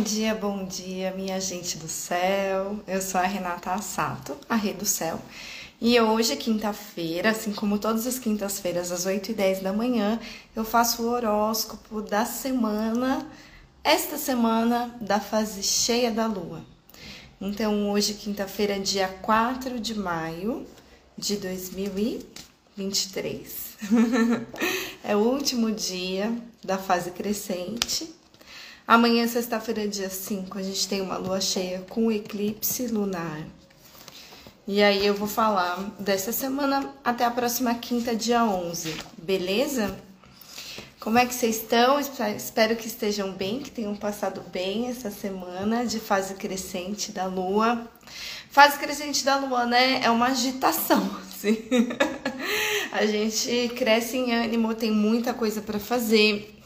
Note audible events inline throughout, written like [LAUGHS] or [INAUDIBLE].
Bom dia, bom dia, minha gente do céu. Eu sou a Renata Assato, a Rei do Céu. E hoje, quinta-feira, assim como todas as quintas-feiras, às 8 e 10 da manhã, eu faço o horóscopo da semana, esta semana da fase cheia da lua. Então, hoje, quinta-feira, dia 4 de maio de 2023. [LAUGHS] é o último dia da fase crescente Amanhã, sexta-feira, dia 5, a gente tem uma lua cheia com eclipse lunar. E aí eu vou falar dessa semana até a próxima quinta, dia 11, beleza? Como é que vocês estão? Espero que estejam bem, que tenham passado bem essa semana de fase crescente da lua. Fase crescente da lua, né? É uma agitação, [LAUGHS] assim. a gente cresce em ânimo, tem muita coisa para fazer.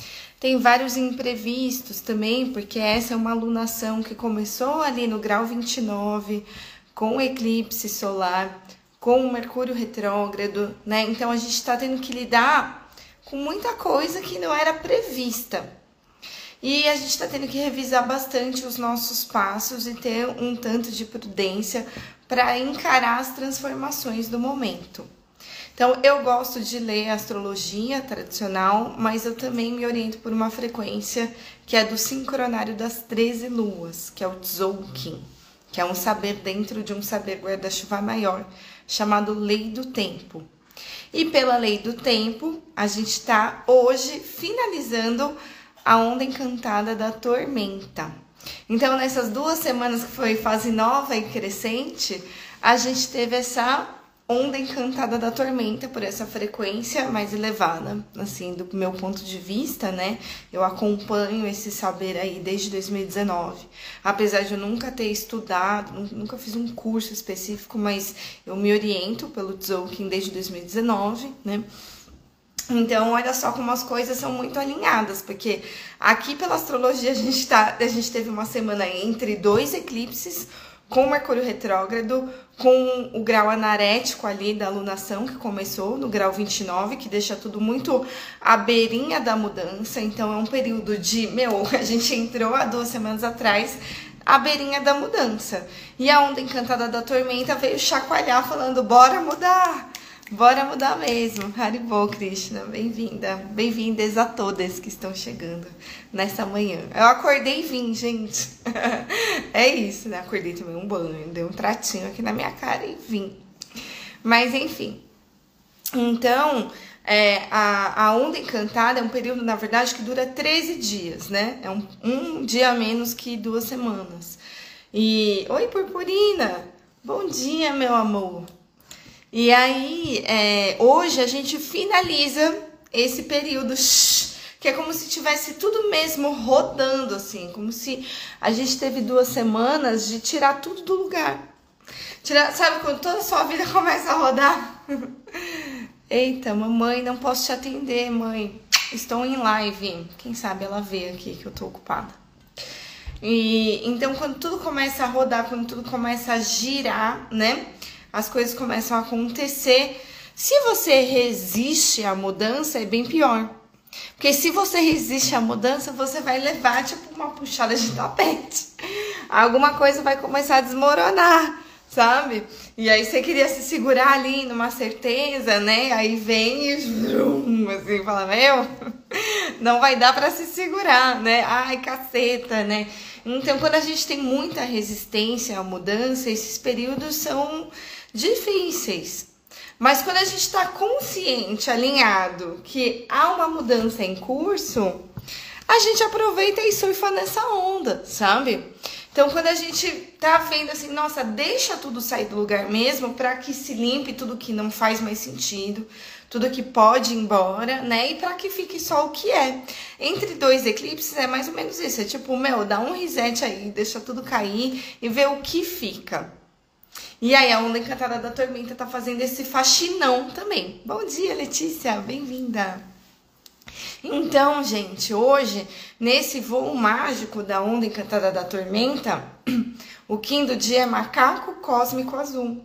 Tem vários imprevistos também, porque essa é uma alunação que começou ali no grau 29, com eclipse solar, com Mercúrio retrógrado, né? Então a gente está tendo que lidar com muita coisa que não era prevista. E a gente está tendo que revisar bastante os nossos passos e ter um tanto de prudência para encarar as transformações do momento. Então, eu gosto de ler astrologia tradicional, mas eu também me oriento por uma frequência que é do sincronário das 13 luas, que é o Tzolk'in, que é um saber dentro de um saber guarda-chuva maior, chamado Lei do Tempo. E pela Lei do Tempo, a gente está hoje finalizando a onda encantada da tormenta. Então, nessas duas semanas que foi fase nova e crescente, a gente teve essa onda encantada da tormenta por essa frequência mais elevada, assim, do meu ponto de vista, né? Eu acompanho esse saber aí desde 2019. Apesar de eu nunca ter estudado, nunca fiz um curso específico, mas eu me oriento pelo Tzolk'in desde 2019, né? Então, olha só como as coisas são muito alinhadas, porque aqui pela astrologia a gente, tá, a gente teve uma semana entre dois eclipses, com Mercúrio retrógrado, com o grau anarético ali da alunação que começou no grau 29, que deixa tudo muito à beirinha da mudança. Então é um período de, meu, [LAUGHS] a gente entrou há duas semanas atrás à beirinha da mudança. E a onda encantada da tormenta veio chacoalhar falando: "Bora mudar". Bora mudar mesmo. Haribo, Krishna. Bem-vinda. Bem-vindas a todas que estão chegando nessa manhã. Eu acordei e vim, gente. [LAUGHS] é isso, né? Acordei, tomei um banho, dei um tratinho aqui na minha cara e vim. Mas, enfim. Então, é, a, a onda encantada é um período, na verdade, que dura 13 dias, né? É um, um dia menos que duas semanas. E. Oi, Purpurina! Bom dia, meu amor! E aí, é, hoje a gente finaliza esse período que é como se tivesse tudo mesmo rodando, assim, como se a gente teve duas semanas de tirar tudo do lugar. Tirar, sabe quando toda a sua vida [LAUGHS] começa a rodar? [LAUGHS] Eita, mamãe, não posso te atender, mãe. Estou em live. Quem sabe ela vê aqui que eu tô ocupada. E então quando tudo começa a rodar, quando tudo começa a girar, né? As coisas começam a acontecer. Se você resiste à mudança, é bem pior. Porque se você resiste à mudança, você vai levar tipo uma puxada de tapete. Alguma coisa vai começar a desmoronar, sabe? E aí você queria se segurar ali numa certeza, né? Aí vem e vrum, assim, fala, meu, não vai dar para se segurar, né? Ai, caceta, né? Então, quando a gente tem muita resistência à mudança, esses períodos são difíceis. Mas quando a gente está consciente, alinhado, que há uma mudança em curso, a gente aproveita e surfa nessa onda, sabe? Então, quando a gente tá vendo assim, nossa, deixa tudo sair do lugar mesmo para que se limpe tudo que não faz mais sentido, tudo que pode ir embora, né? E para que fique só o que é. Entre dois eclipses é mais ou menos isso, é tipo, meu, dá um reset aí, deixa tudo cair e vê o que fica. E aí, a onda encantada da tormenta tá fazendo esse faxinão também. Bom dia, Letícia, bem-vinda. Então, gente, hoje, nesse voo mágico da onda encantada da tormenta, [CLEARS THROAT] o Kim do dia é macaco cósmico azul.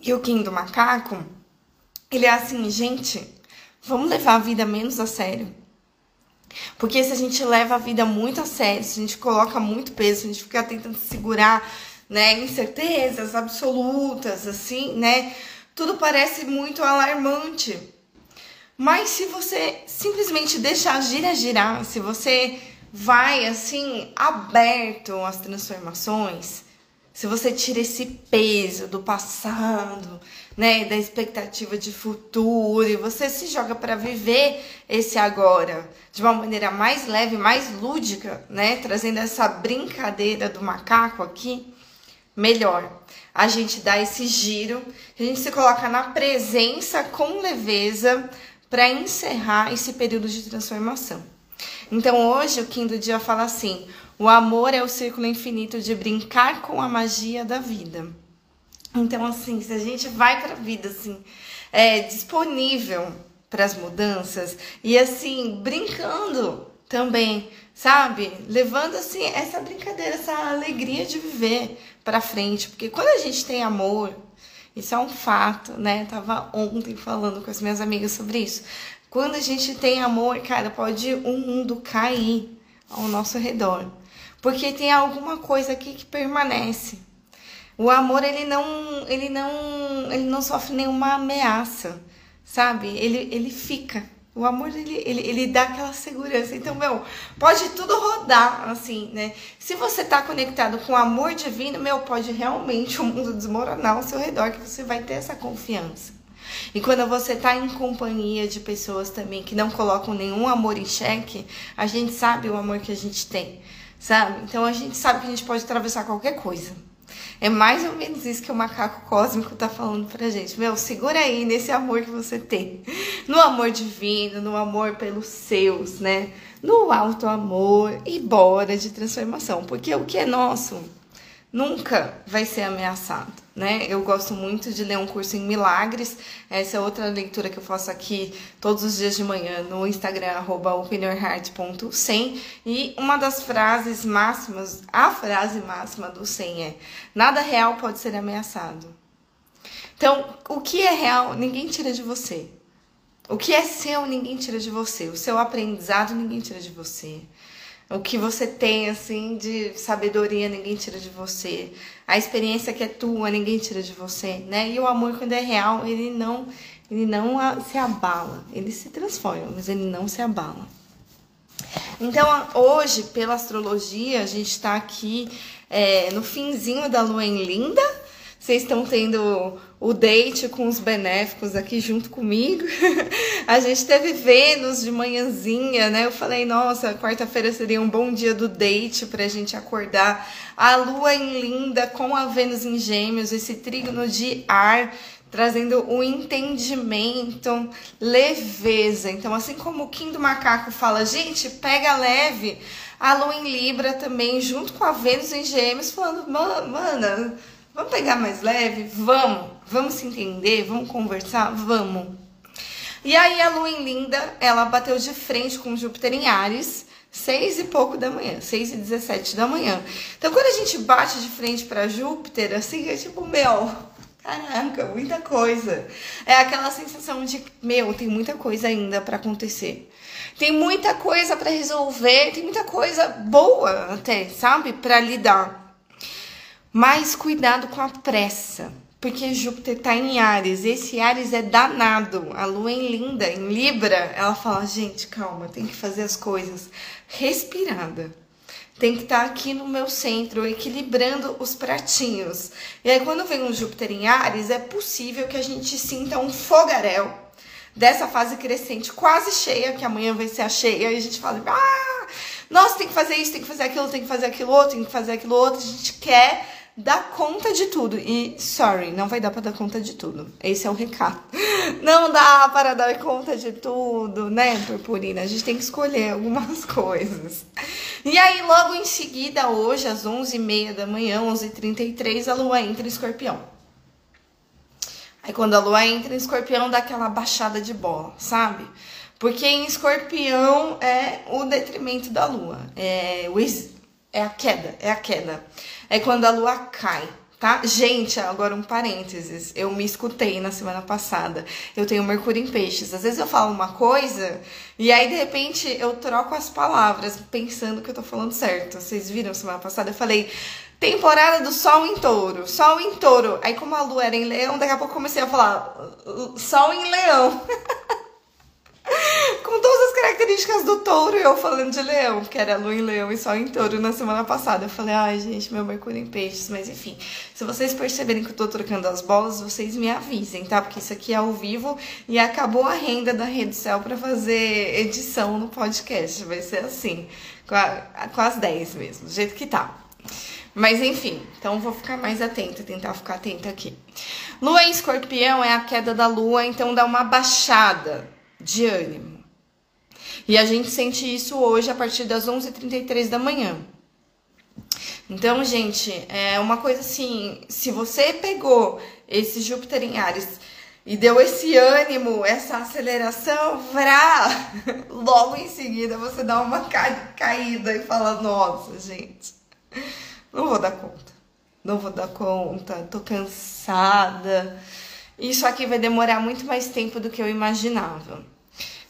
E o Kim do macaco, ele é assim, gente, vamos levar a vida menos a sério. Porque se a gente leva a vida muito a sério, se a gente coloca muito peso, se a gente fica tentando segurar, né, incertezas absolutas, assim, né, tudo parece muito alarmante. Mas se você simplesmente deixar girar, girar, se você vai assim aberto às transformações, se você tira esse peso do passado, né, da expectativa de futuro, e você se joga para viver esse agora de uma maneira mais leve, mais lúdica, né, trazendo essa brincadeira do macaco aqui, melhor. A gente dá esse giro, a gente se coloca na presença com leveza para encerrar esse período de transformação. Então hoje o Kim do dia fala assim: o amor é o círculo infinito de brincar com a magia da vida. Então, assim, se a gente vai para a vida assim, é, disponível para as mudanças e assim, brincando também, sabe? Levando assim essa brincadeira, essa alegria de viver para frente, porque quando a gente tem amor, isso é um fato, né? tava ontem falando com as minhas amigas sobre isso. Quando a gente tem amor, cara, pode um mundo cair ao nosso redor, porque tem alguma coisa aqui que permanece. O amor ele não, ele não, ele não sofre nenhuma ameaça, sabe? Ele, ele fica. O amor, ele, ele, ele dá aquela segurança. Então, meu, pode tudo rodar, assim, né? Se você tá conectado com o amor divino, meu, pode realmente o mundo desmoronar ao seu redor, que você vai ter essa confiança. E quando você tá em companhia de pessoas também que não colocam nenhum amor em xeque, a gente sabe o amor que a gente tem, sabe? Então a gente sabe que a gente pode atravessar qualquer coisa. É mais ou menos isso que o macaco cósmico tá falando pra gente. Meu, segura aí nesse amor que você tem. No amor divino, no amor pelos seus, né? No alto amor e bora de transformação. Porque o que é nosso nunca vai ser ameaçado, né? Eu gosto muito de ler um curso em milagres. Essa é outra leitura que eu faço aqui todos os dias de manhã no Instagram @openyourheart.100 e uma das frases máximas, a frase máxima do 100 é: nada real pode ser ameaçado. Então, o que é real, ninguém tira de você. O que é seu, ninguém tira de você. O seu aprendizado, ninguém tira de você. O que você tem, assim, de sabedoria, ninguém tira de você. A experiência que é tua, ninguém tira de você, né? E o amor, quando é real, ele não, ele não se abala. Ele se transforma, mas ele não se abala. Então, hoje, pela astrologia, a gente está aqui é, no finzinho da lua em Linda. Vocês estão tendo o date com os benéficos aqui junto comigo. [LAUGHS] a gente teve Vênus de manhãzinha, né? Eu falei, nossa, quarta-feira seria um bom dia do date pra gente acordar. A lua em linda com a Vênus em Gêmeos, esse trígono de ar trazendo o entendimento, leveza. Então, assim como o Kim do Macaco fala, gente, pega leve, a Lua em Libra também, junto com a Vênus em Gêmeos, falando, mana, vamos pegar mais leve? Vamos. Vamos se entender? Vamos conversar? Vamos. E aí a lua em Linda, ela bateu de frente com Júpiter em Ares, seis e pouco da manhã, seis e dezessete da manhã. Então quando a gente bate de frente para Júpiter, assim, é tipo, meu, caraca, muita coisa. É aquela sensação de, meu, tem muita coisa ainda para acontecer. Tem muita coisa para resolver, tem muita coisa boa até, sabe, para lidar. Mas cuidado com a pressa. Porque Júpiter está em Ares. Esse Ares é danado. A lua em linda, em Libra, ela fala: gente, calma, tem que fazer as coisas respirada. Tem que estar tá aqui no meu centro, equilibrando os pratinhos. E aí, quando vem um Júpiter em Ares, é possível que a gente sinta um fogaréu dessa fase crescente quase cheia, que amanhã vai ser a cheia, e a gente fala: ah, nossa, tem que fazer isso, tem que fazer aquilo, tem que fazer aquilo outro, tem que fazer aquilo outro. A gente quer dá conta de tudo. E, sorry, não vai dar para dar conta de tudo. Esse é o recado. [LAUGHS] Não dá para dar conta de tudo, né, purpurina? A gente tem que escolher algumas [LAUGHS] coisas. E aí, logo em seguida, hoje, às 11h30 da manhã, 11h33, a lua entra em escorpião. Aí, quando a lua entra em escorpião, dá aquela baixada de bola, sabe? Porque em escorpião é o detrimento da lua. É, o, é a queda, é a queda é quando a lua cai. tá? Gente, agora um parênteses. Eu me escutei na semana passada. Eu tenho Mercúrio em Peixes. Às vezes eu falo uma coisa e aí de repente eu troco as palavras pensando que eu tô falando certo. Vocês viram semana passada? Eu falei temporada do Sol em Touro. Sol em Touro. Aí como a Lua era em Leão, daqui a pouco comecei a falar Sol em Leão. [LAUGHS] Com todas as características do touro, eu falando de leão, porque era lua em leão e sol em touro na semana passada. Eu falei, ai gente, meu mercúrio em peixes, mas enfim. Se vocês perceberem que eu tô trocando as bolas, vocês me avisem, tá? Porque isso aqui é ao vivo e acabou a renda da Rede Céu pra fazer edição no podcast. Vai ser assim, com, a, com as 10 mesmo, do jeito que tá. Mas enfim, então vou ficar mais atenta, tentar ficar atenta aqui. Lua em escorpião é a queda da lua, então dá uma baixada de ânimo. E a gente sente isso hoje a partir das 11h33 da manhã. Então, gente, é uma coisa assim: se você pegou esse Júpiter em Ares e deu esse ânimo, essa aceleração, vrá, [LAUGHS] logo em seguida você dá uma caída e fala: nossa, gente, não vou dar conta, não vou dar conta, tô cansada. Isso aqui vai demorar muito mais tempo do que eu imaginava.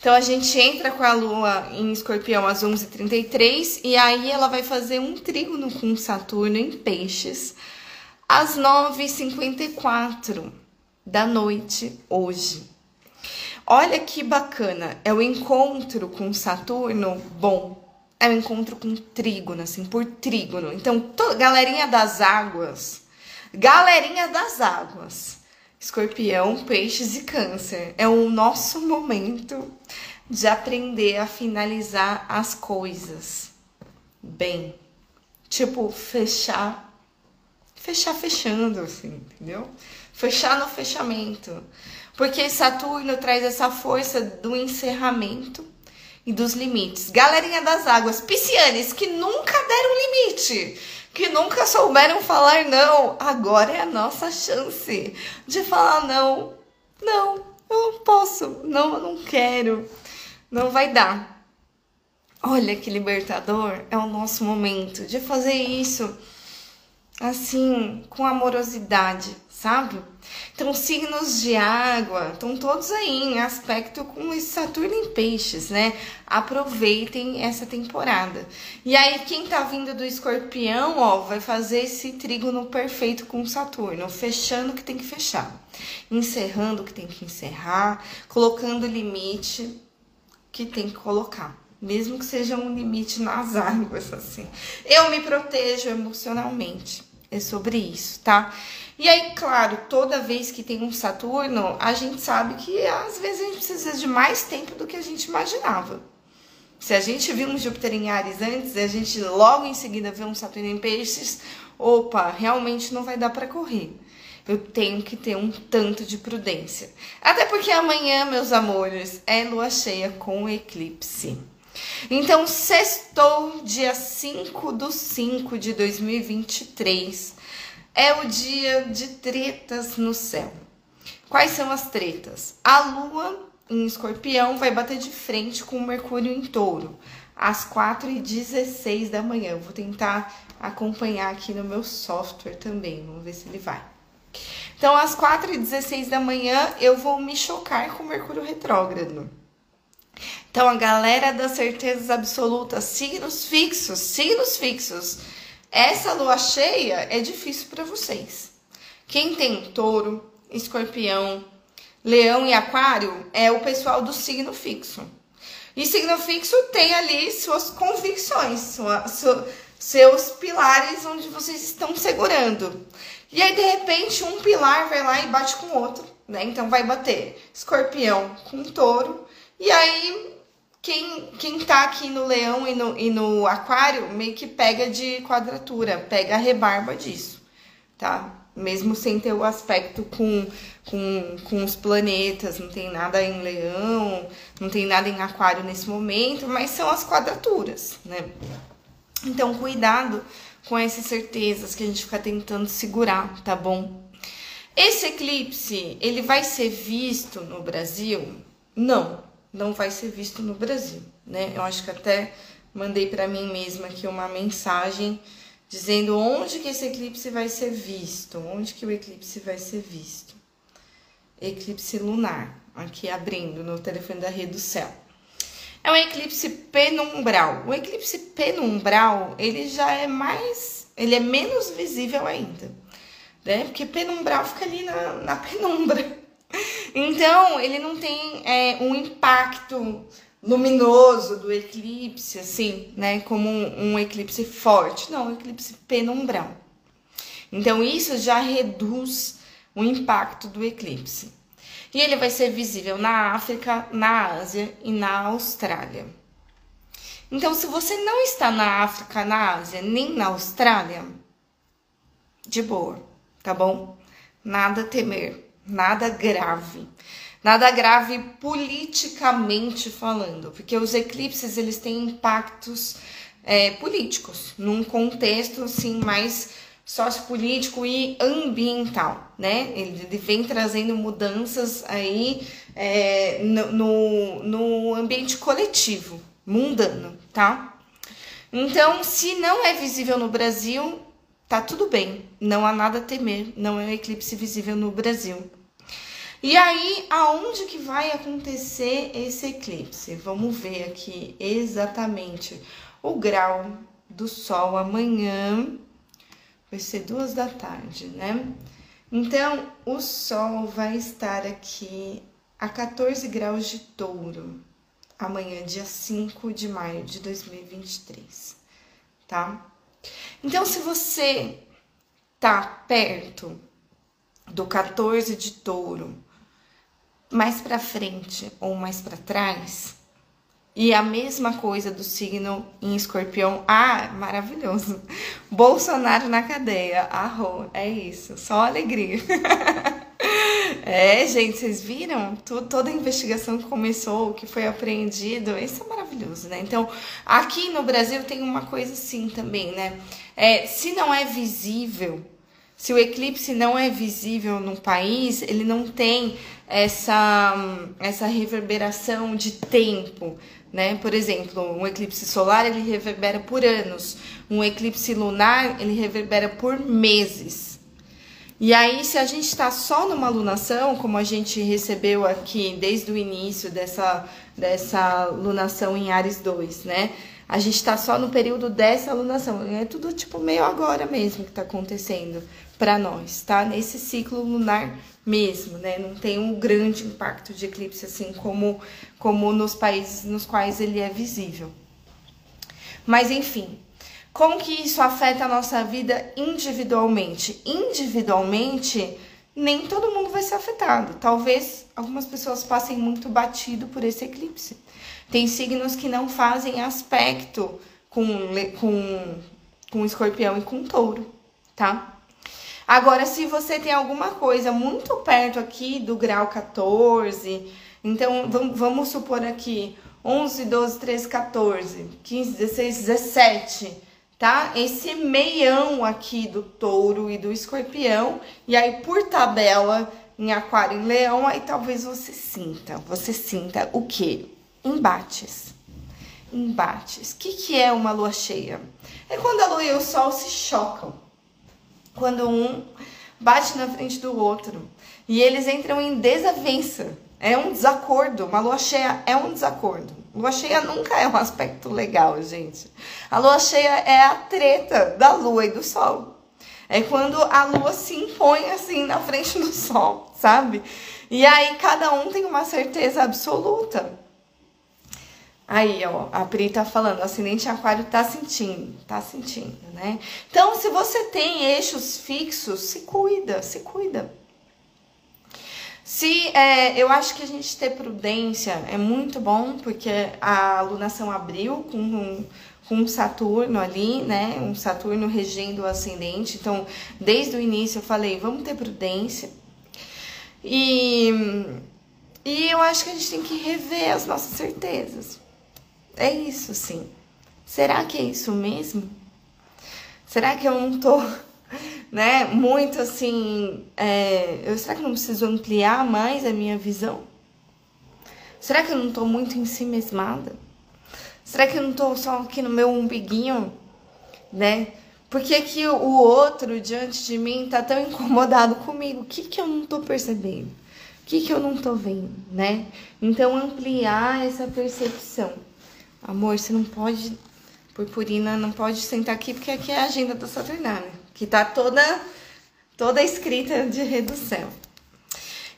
Então a gente entra com a lua em escorpião às 11h33 e aí ela vai fazer um trígono com Saturno em peixes às 9h54 da noite hoje. Olha que bacana, é o encontro com Saturno bom. É o encontro com trígono, assim, por trígono. Então, galerinha das águas, galerinha das águas Escorpião, Peixes e Câncer. É o nosso momento de aprender a finalizar as coisas bem. Tipo, fechar, fechar fechando, assim, entendeu? Fechar no fechamento. Porque Saturno traz essa força do encerramento e dos limites. Galerinha das águas, piscianes que nunca deram limite que nunca souberam falar não. Agora é a nossa chance de falar não. Não, eu não posso. Não, eu não quero. Não vai dar. Olha que libertador. É o nosso momento de fazer isso assim, com amorosidade, sabe? Então, signos de água estão todos aí em aspecto com Saturno em peixes, né? Aproveitem essa temporada. E aí, quem tá vindo do escorpião, ó, vai fazer esse trígono perfeito com Saturno, fechando o que tem que fechar, encerrando o que tem que encerrar, colocando limite que tem que colocar mesmo que seja um limite nas [LAUGHS] águas, assim. Eu me protejo emocionalmente. É sobre isso, tá? E aí, claro, toda vez que tem um Saturno, a gente sabe que às vezes a gente precisa de mais tempo do que a gente imaginava. Se a gente viu um Júpiter em Ares antes, a gente logo em seguida vê um Saturno em Peixes, opa, realmente não vai dar para correr. Eu tenho que ter um tanto de prudência. Até porque amanhã, meus amores, é lua cheia com eclipse. Então, sextou, dia 5 do 5 de 2023, é o dia de tretas no céu. Quais são as tretas? A lua em escorpião vai bater de frente com o Mercúrio em touro, às 4h16 da manhã. Eu vou tentar acompanhar aqui no meu software também, vamos ver se ele vai. Então, às 4h16 da manhã, eu vou me chocar com o Mercúrio retrógrado. Então, a galera das certezas absolutas, signos fixos, signos fixos. Essa lua cheia é difícil para vocês. Quem tem touro, escorpião, leão e aquário é o pessoal do signo fixo. E signo fixo tem ali suas convicções, sua, seus pilares onde vocês estão segurando. E aí, de repente, um pilar vai lá e bate com o outro, né? Então, vai bater escorpião com touro. E aí, quem, quem tá aqui no leão e no, e no aquário meio que pega de quadratura, pega a rebarba disso, tá? Mesmo sem ter o aspecto com, com, com os planetas, não tem nada em leão, não tem nada em aquário nesse momento, mas são as quadraturas, né? Então, cuidado com essas certezas que a gente fica tentando segurar, tá bom? Esse eclipse, ele vai ser visto no Brasil? Não, não vai ser visto no Brasil, né? Eu acho que até mandei para mim mesma aqui uma mensagem dizendo onde que esse eclipse vai ser visto, onde que o eclipse vai ser visto. Eclipse lunar, aqui abrindo no telefone da rede do céu. É um eclipse penumbral. O eclipse penumbral, ele já é mais, ele é menos visível ainda, né? Porque penumbral fica ali na, na penumbra. Então, ele não tem é, um impacto luminoso do eclipse, assim, né? Como um, um eclipse forte. Não, um eclipse penumbral. Então, isso já reduz o impacto do eclipse. E ele vai ser visível na África, na Ásia e na Austrália. Então, se você não está na África, na Ásia, nem na Austrália, de boa, tá bom? Nada a temer, nada grave. Nada grave politicamente falando, porque os eclipses eles têm impactos é, políticos, num contexto assim mais sociopolítico e ambiental, né? Ele, vem trazendo mudanças aí é, no, no, no ambiente coletivo, mundano, tá? Então, se não é visível no Brasil, tá tudo bem, não há nada a temer, não é um eclipse visível no Brasil. E aí, aonde que vai acontecer esse eclipse? Vamos ver aqui exatamente o grau do Sol amanhã. Vai ser duas da tarde, né? Então, o Sol vai estar aqui a 14 graus de touro, amanhã, dia 5 de maio de 2023, tá? Então, se você tá perto do 14 de touro, mais para frente ou mais para trás. E a mesma coisa do signo em escorpião. Ah, maravilhoso. [LAUGHS] Bolsonaro na cadeia. Arro, é isso. Só alegria. [LAUGHS] é, gente, vocês viram? toda a investigação que começou, que foi apreendido. Isso é maravilhoso, né? Então, aqui no Brasil tem uma coisa assim também, né? É, se não é visível, se o eclipse não é visível no país, ele não tem essa, essa reverberação de tempo, né? Por exemplo, um eclipse solar ele reverbera por anos, um eclipse lunar ele reverbera por meses. E aí, se a gente está só numa lunação, como a gente recebeu aqui desde o início dessa, dessa lunação em Ares 2, né? A gente está só no período dessa lunação. É tudo tipo meio agora mesmo que está acontecendo para nós, tá? Nesse ciclo lunar mesmo, né? Não tem um grande impacto de eclipse assim como, como nos países nos quais ele é visível. Mas enfim, como que isso afeta a nossa vida individualmente? Individualmente, nem todo mundo vai ser afetado. Talvez algumas pessoas passem muito batido por esse eclipse. Tem signos que não fazem aspecto com, com, com escorpião e com touro, tá? Agora, se você tem alguma coisa muito perto aqui do grau 14, então vamos supor aqui 11, 12, 13, 14, 15, 16, 17, tá? Esse meião aqui do touro e do escorpião, e aí por tabela em aquário e leão, aí talvez você sinta, você sinta o quê? Embates. Embates. O que, que é uma lua cheia? É quando a lua e o sol se chocam quando um bate na frente do outro e eles entram em desavença. É um desacordo. Uma lua cheia é um desacordo. Lua cheia nunca é um aspecto legal, gente. A lua cheia é a treta da lua e do sol. É quando a lua se impõe assim na frente do sol, sabe? E aí cada um tem uma certeza absoluta. Aí, ó, a Pri tá falando, o ascendente aquário tá sentindo, tá sentindo, né? Então, se você tem eixos fixos, se cuida, se cuida. Se, é, eu acho que a gente ter prudência é muito bom, porque a alunação abriu com um, com um Saturno ali, né? Um Saturno regendo o ascendente. Então, desde o início eu falei, vamos ter prudência. E, e eu acho que a gente tem que rever as nossas certezas. É isso, sim. Será que é isso mesmo? Será que eu não tô, né, muito assim. É, eu, será que eu não preciso ampliar mais a minha visão? Será que eu não tô muito em si mesmada? Será que eu não tô só aqui no meu umbiguinho, né? Por que, que o outro diante de mim tá tão incomodado comigo? O que, que eu não tô percebendo? O que, que eu não tô vendo, né? Então, ampliar essa percepção. Amor, você não pode. Purpurina não pode sentar aqui porque aqui é a agenda da Saturnália, que tá toda toda escrita de redução.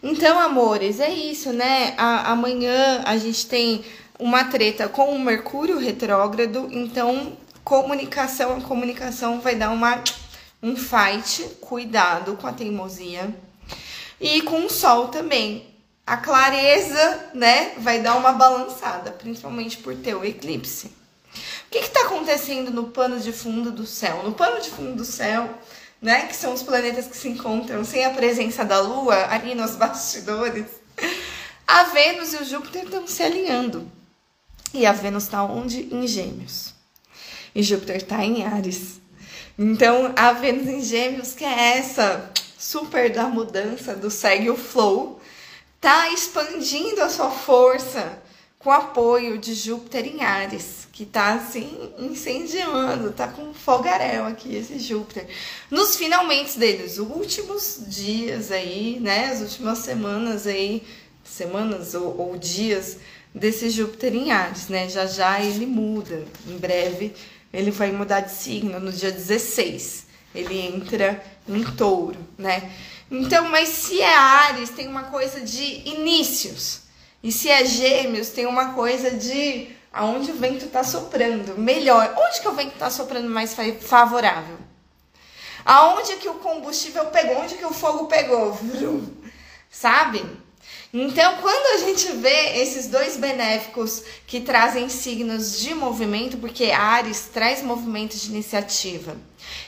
Então, amores, é isso, né? A, amanhã a gente tem uma treta com o Mercúrio retrógrado, então comunicação, a comunicação vai dar uma um fight, cuidado com a teimosia. E com o sol também. A clareza, né, vai dar uma balançada, principalmente por ter o eclipse. Que está acontecendo no pano de fundo do céu? No pano de fundo do céu, né, que são os planetas que se encontram sem a presença da Lua ali nos bastidores, a Vênus e o Júpiter estão se alinhando. E a Vênus está onde? Em Gêmeos. E Júpiter está em Ares. Então, a Vênus em Gêmeos, que é essa super da mudança, do segue o flow, tá expandindo a sua força com apoio de Júpiter em Ares, que tá assim incendiando, tá com fogaréu aqui esse Júpiter. Nos finalmente deles, os últimos dias aí, né, as últimas semanas aí, semanas ou, ou dias desse Júpiter em Ares, né? Já já ele muda. Em breve ele vai mudar de signo no dia 16. Ele entra em touro, né? Então, mas se é Ares, tem uma coisa de inícios. E se é Gêmeos, tem uma coisa de aonde o vento está soprando. Melhor, onde que o vento está soprando mais favorável? Aonde que o combustível pegou? Onde que o fogo pegou? Sabe? Então, quando a gente vê esses dois benéficos que trazem signos de movimento, porque Ares traz movimento de iniciativa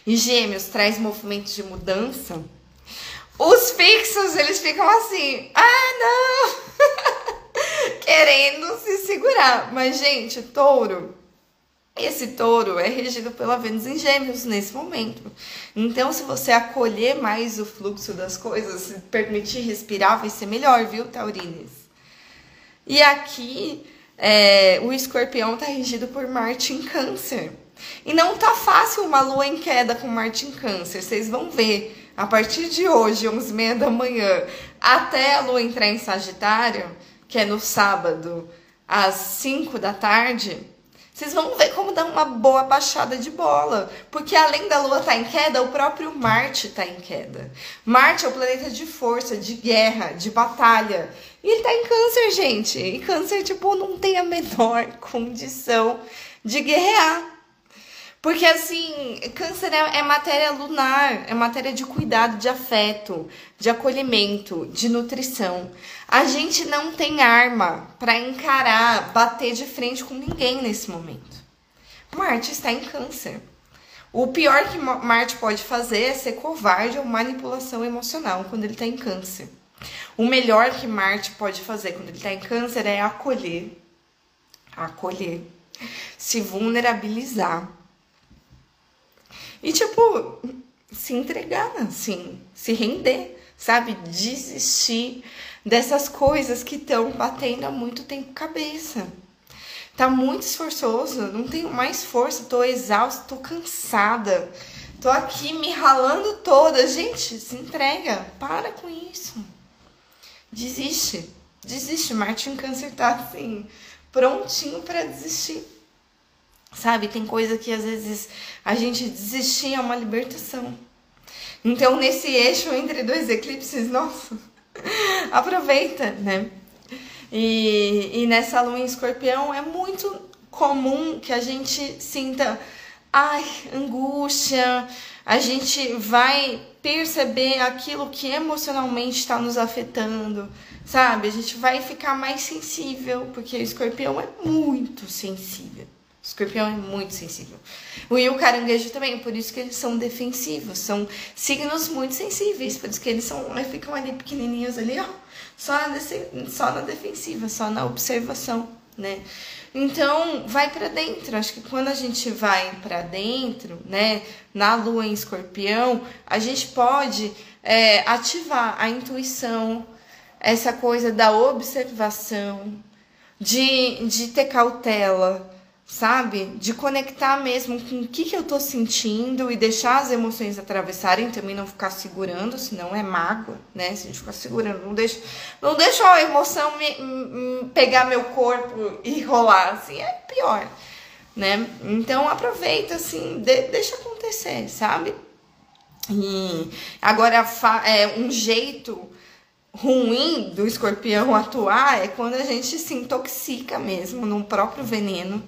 e Gêmeos traz movimento de mudança, os fixos eles ficam assim: ah, não! [LAUGHS] Querendo se segurar. Mas, gente, touro esse touro é regido pela Vênus em Gêmeos nesse momento. Então, se você acolher mais o fluxo das coisas, se permitir respirar, vai ser melhor, viu, Taurines? E aqui, é, o escorpião tá regido por Marte em Câncer. E não tá fácil uma lua em queda com Marte em Câncer. Vocês vão ver, a partir de hoje, 11h30 da manhã, até a lua entrar em Sagitário, que é no sábado, às 5 da tarde vocês vão ver como dá uma boa baixada de bola. Porque além da Lua estar tá em queda, o próprio Marte está em queda. Marte é o planeta de força, de guerra, de batalha. E ele está em câncer, gente. E câncer, tipo, não tem a menor [LAUGHS] condição de guerrear. Porque assim, câncer é, é, matéria lunar, é matéria de cuidado, de afeto, de acolhimento, de nutrição. A gente não tem arma para encarar, bater de frente com ninguém nesse momento. Marte está em câncer. O pior que Marte pode fazer é ser covarde ou manipulação emocional quando ele está em câncer. O melhor que Marte pode fazer quando ele está em câncer é acolher, acolher, se vulnerabilizar e, tipo, se entregar, assim, se render, sabe? Desistir dessas coisas que estão batendo há muito tempo cabeça. Tá muito esforçoso, não tenho mais força, tô exausta, tô cansada. Tô aqui me ralando toda. Gente, se entrega, para com isso. Desiste. Desiste. Martin Câncer tá assim, prontinho para desistir. Sabe, tem coisa que às vezes a gente desistir é uma libertação. Então, nesse eixo entre dois eclipses, nossa, [LAUGHS] aproveita, né? E, e nessa lua em escorpião é muito comum que a gente sinta, ai, angústia, a gente vai perceber aquilo que emocionalmente está nos afetando, sabe? A gente vai ficar mais sensível, porque o escorpião é muito sensível. Escorpião é muito sensível. O e o caranguejo também, por isso que eles são defensivos, são signos muito sensíveis, por isso que eles são, ficam ali pequenininhos ali, ó, só na, só na defensiva, só na observação, né? Então, vai para dentro. Acho que quando a gente vai para dentro, né, na lua em escorpião, a gente pode é, ativar a intuição, essa coisa da observação, de, de ter cautela, sabe? De conectar mesmo com o que, que eu tô sentindo e deixar as emoções atravessarem, também não ficar segurando, senão é mágoa, né? Se a gente ficar segurando, não deixa, não deixa a emoção me, me pegar meu corpo e rolar, assim, é pior, né? Então aproveita, assim, de, deixa acontecer, sabe? E agora é um jeito ruim do escorpião atuar é quando a gente se intoxica mesmo no próprio veneno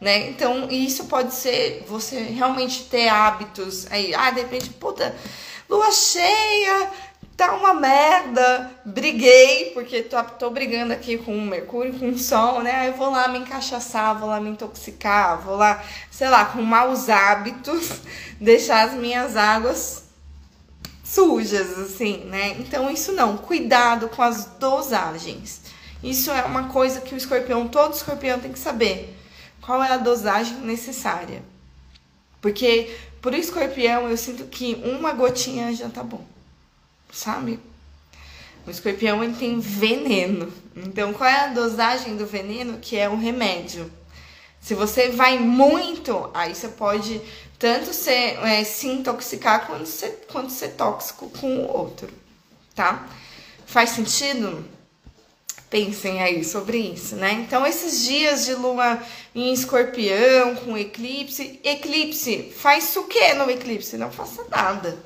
né? Então, isso pode ser você realmente ter hábitos aí, ah, de repente, puta, lua cheia, tá uma merda, briguei, porque tô, tô brigando aqui com o Mercúrio, com o Sol, né? Aí eu vou lá me encaixaçar, vou lá me intoxicar, vou lá, sei lá, com maus hábitos, [LAUGHS] deixar as minhas águas sujas, assim, né? Então, isso não, cuidado com as dosagens. Isso é uma coisa que o escorpião, todo escorpião tem que saber qual é a dosagem necessária. Porque por escorpião eu sinto que uma gotinha já tá bom, sabe? O escorpião ele tem veneno. Então qual é a dosagem do veneno que é o remédio? Se você vai muito, aí você pode tanto ser, é, se intoxicar quanto ser, quanto ser tóxico com o outro, tá? Faz sentido? Pensem aí sobre isso, né? Então, esses dias de lua em escorpião, com eclipse. Eclipse, faz o que no eclipse? Não faça nada.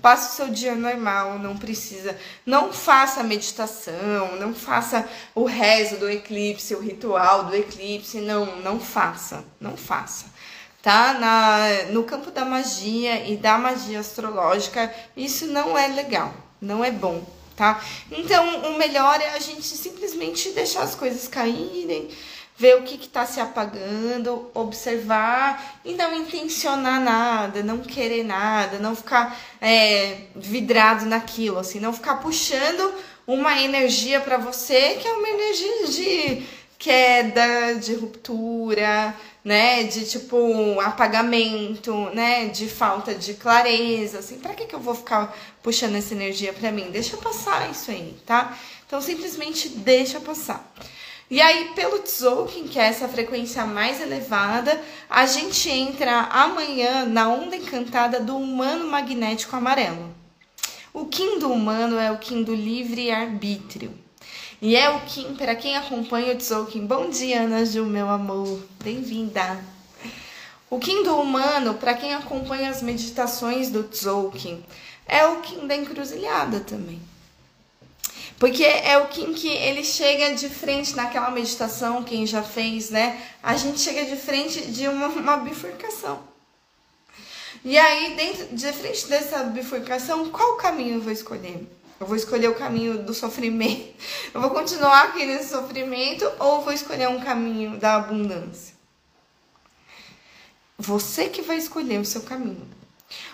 Passe o seu dia normal, não precisa. Não faça meditação, não faça o rezo do eclipse, o ritual do eclipse. Não, não faça. Não faça tá? Na, no campo da magia e da magia astrológica, isso não é legal, não é bom, tá? Então, o melhor é a gente simplesmente deixar as coisas caírem, ver o que está se apagando, observar e não intencionar nada, não querer nada, não ficar é, vidrado naquilo, assim, não ficar puxando uma energia para você que é uma energia de queda, de ruptura, né, de tipo apagamento, né, de falta de clareza, assim, para que que eu vou ficar puxando essa energia para mim? Deixa passar isso aí, tá? Então simplesmente deixa passar. E aí, pelo Tzolk'in, que é essa frequência mais elevada, a gente entra amanhã na onda encantada do humano magnético amarelo. O Kim do humano é o Kim do livre-arbítrio. E é o Kim, para quem acompanha o Tzolk'in, bom dia, Ana Ju, meu amor, bem-vinda. O Kim do humano, para quem acompanha as meditações do Tzolk'in, é o Kim da encruzilhada também. Porque é o Kim que ele chega de frente naquela meditação, quem já fez, né? A gente chega de frente de uma, uma bifurcação. E aí, dentro, de frente dessa bifurcação, qual caminho eu vou escolher? Eu vou escolher o caminho do sofrimento. Eu vou continuar aqui nesse sofrimento ou vou escolher um caminho da abundância? Você que vai escolher o seu caminho.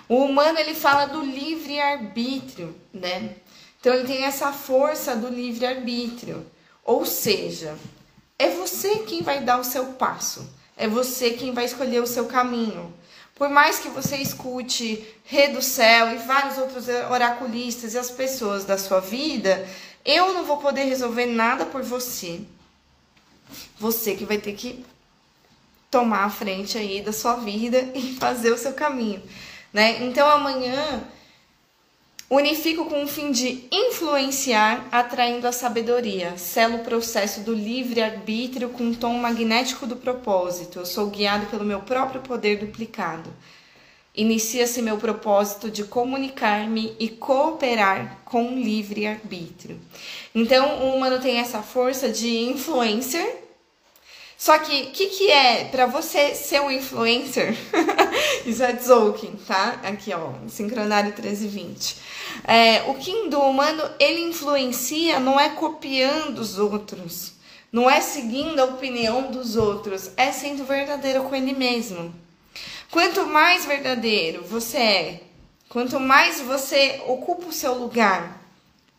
O humano ele fala do livre arbítrio, né? Então ele tem essa força do livre arbítrio. Ou seja, é você quem vai dar o seu passo. É você quem vai escolher o seu caminho. Por mais que você escute Rei do Céu e vários outros oraculistas e as pessoas da sua vida, eu não vou poder resolver nada por você. Você que vai ter que tomar a frente aí da sua vida [LAUGHS] e fazer o seu caminho, né? Então amanhã unifico com o fim de influenciar, atraindo a sabedoria. Selo o processo do livre-arbítrio com o tom magnético do propósito. Eu sou guiado pelo meu próprio poder duplicado. Inicia-se meu propósito de comunicar-me e cooperar com livre-arbítrio. Então, o humano tem essa força de influencer, só que o que, que é para você ser um influencer? [LAUGHS] Isso é Tzolk'in, tá? Aqui, ó, sincronário 1320. É, o Kim do humano, ele influencia, não é copiando os outros, não é seguindo a opinião dos outros, é sendo verdadeiro com ele mesmo. Quanto mais verdadeiro você é, quanto mais você ocupa o seu lugar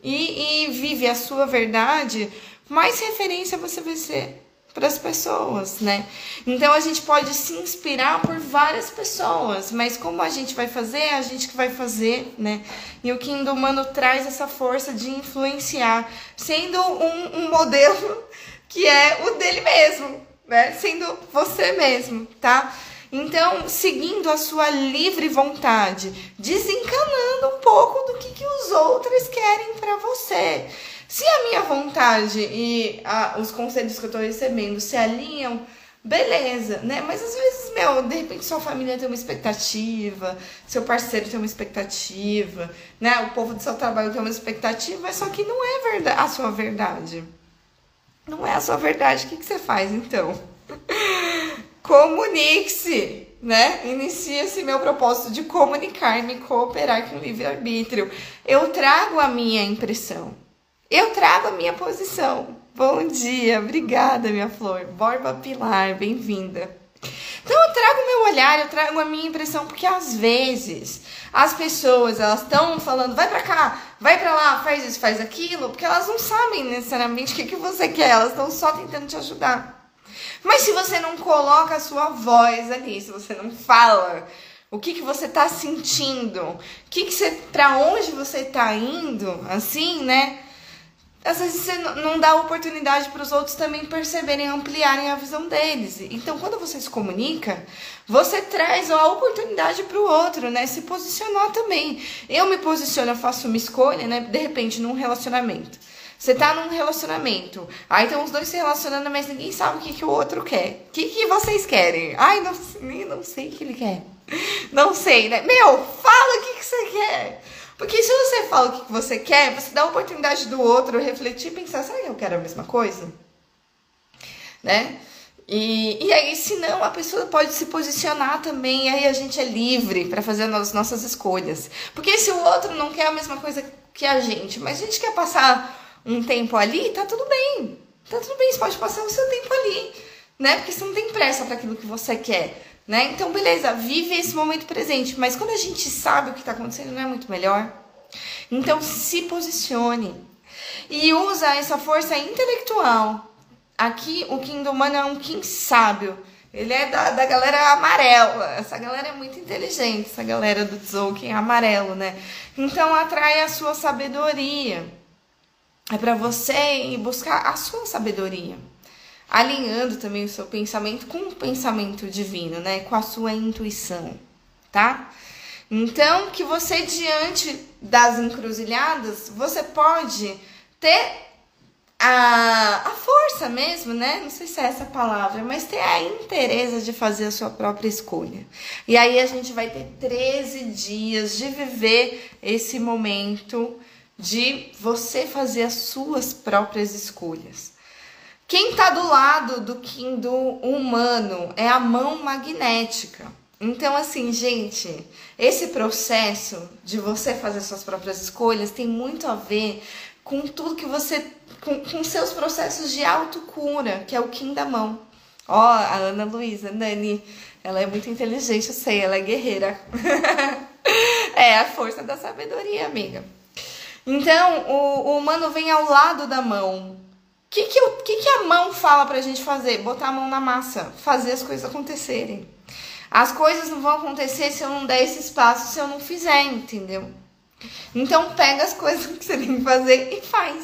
e, e vive a sua verdade, mais referência você vai ser para as pessoas, né? Então a gente pode se inspirar por várias pessoas, mas como a gente vai fazer, é a gente que vai fazer, né? E o Kim do Humano traz essa força de influenciar, sendo um, um modelo [LAUGHS] que é o dele mesmo, né? Sendo você mesmo, tá? Então, seguindo a sua livre vontade, desencanando um pouco do que, que os outros querem para você. Se a minha vontade e a, os conselhos que eu estou recebendo se alinham, beleza, né? Mas às vezes, meu, de repente sua família tem uma expectativa, seu parceiro tem uma expectativa, né? O povo do seu trabalho tem uma expectativa, mas só que não é verdade, a sua verdade. Não é a sua verdade. O que, que você faz então? [LAUGHS] Comunique-se, né? Inicia-se meu propósito de comunicar-me, cooperar com o livre-arbítrio. Eu trago a minha impressão. Eu trago a minha posição. Bom dia, obrigada, minha flor. Borba Pilar, bem-vinda. Então eu trago meu olhar, eu trago a minha impressão, porque às vezes as pessoas elas estão falando, vai para cá, vai para lá, faz isso, faz aquilo, porque elas não sabem necessariamente o que, que você quer, elas estão só tentando te ajudar. Mas se você não coloca a sua voz ali, se você não fala o que, que você está sentindo, que, que você, para onde você está indo, assim, né? Às vezes você não dá oportunidade para os outros também perceberem, ampliarem a visão deles. Então, quando você se comunica, você traz a oportunidade para o outro, né? Se posicionar também. Eu me posiciono, eu faço uma escolha, né? De repente, num relacionamento. Você tá num relacionamento. Aí estão os dois se relacionando, mas ninguém sabe o que, que o outro quer. O que, que vocês querem? Ai, não, não sei o que ele quer. Não sei, né? Meu, fala o que, que você quer. Porque se você fala o que você quer, você dá a oportunidade do outro refletir e pensar, será que eu quero a mesma coisa? Né? E, e aí, se não, a pessoa pode se posicionar também, aí a gente é livre para fazer as nossas escolhas. Porque se o outro não quer a mesma coisa que a gente, mas a gente quer passar um tempo ali, tá tudo bem. Tá tudo bem, você pode passar o seu tempo ali, né? Porque você não tem pressa para aquilo que você quer, né? Então, beleza, vive esse momento presente, mas quando a gente sabe o que tá acontecendo, não é muito melhor? Então, se posicione e usa essa força intelectual. Aqui, o Kim do Mano é um Kim sábio. Ele é da, da galera amarela. Essa galera é muito inteligente, essa galera do Tzolk'in amarelo, né? Então, atrai a sua sabedoria é para você ir buscar a sua sabedoria, alinhando também o seu pensamento com o pensamento divino, né? Com a sua intuição, tá? Então, que você diante das encruzilhadas, você pode ter a, a força mesmo, né? Não sei se é essa palavra, mas ter a interesse de fazer a sua própria escolha. E aí a gente vai ter 13 dias de viver esse momento de você fazer as suas próprias escolhas. Quem está do lado do Kim do humano é a mão magnética. Então, assim, gente, esse processo de você fazer suas próprias escolhas tem muito a ver com tudo que você. com, com seus processos de autocura, que é o Kim da mão. Ó, a Ana Luísa, Nani, ela é muito inteligente, eu sei, ela é guerreira. [LAUGHS] é a força da sabedoria, amiga. Então, o, o humano vem ao lado da mão. Que, que, que, que a mão fala pra gente fazer? Botar a mão na massa, fazer as coisas acontecerem. As coisas não vão acontecer se eu não der esse espaço, se eu não fizer, entendeu? Então, pega as coisas [LAUGHS] que você tem que fazer e faz.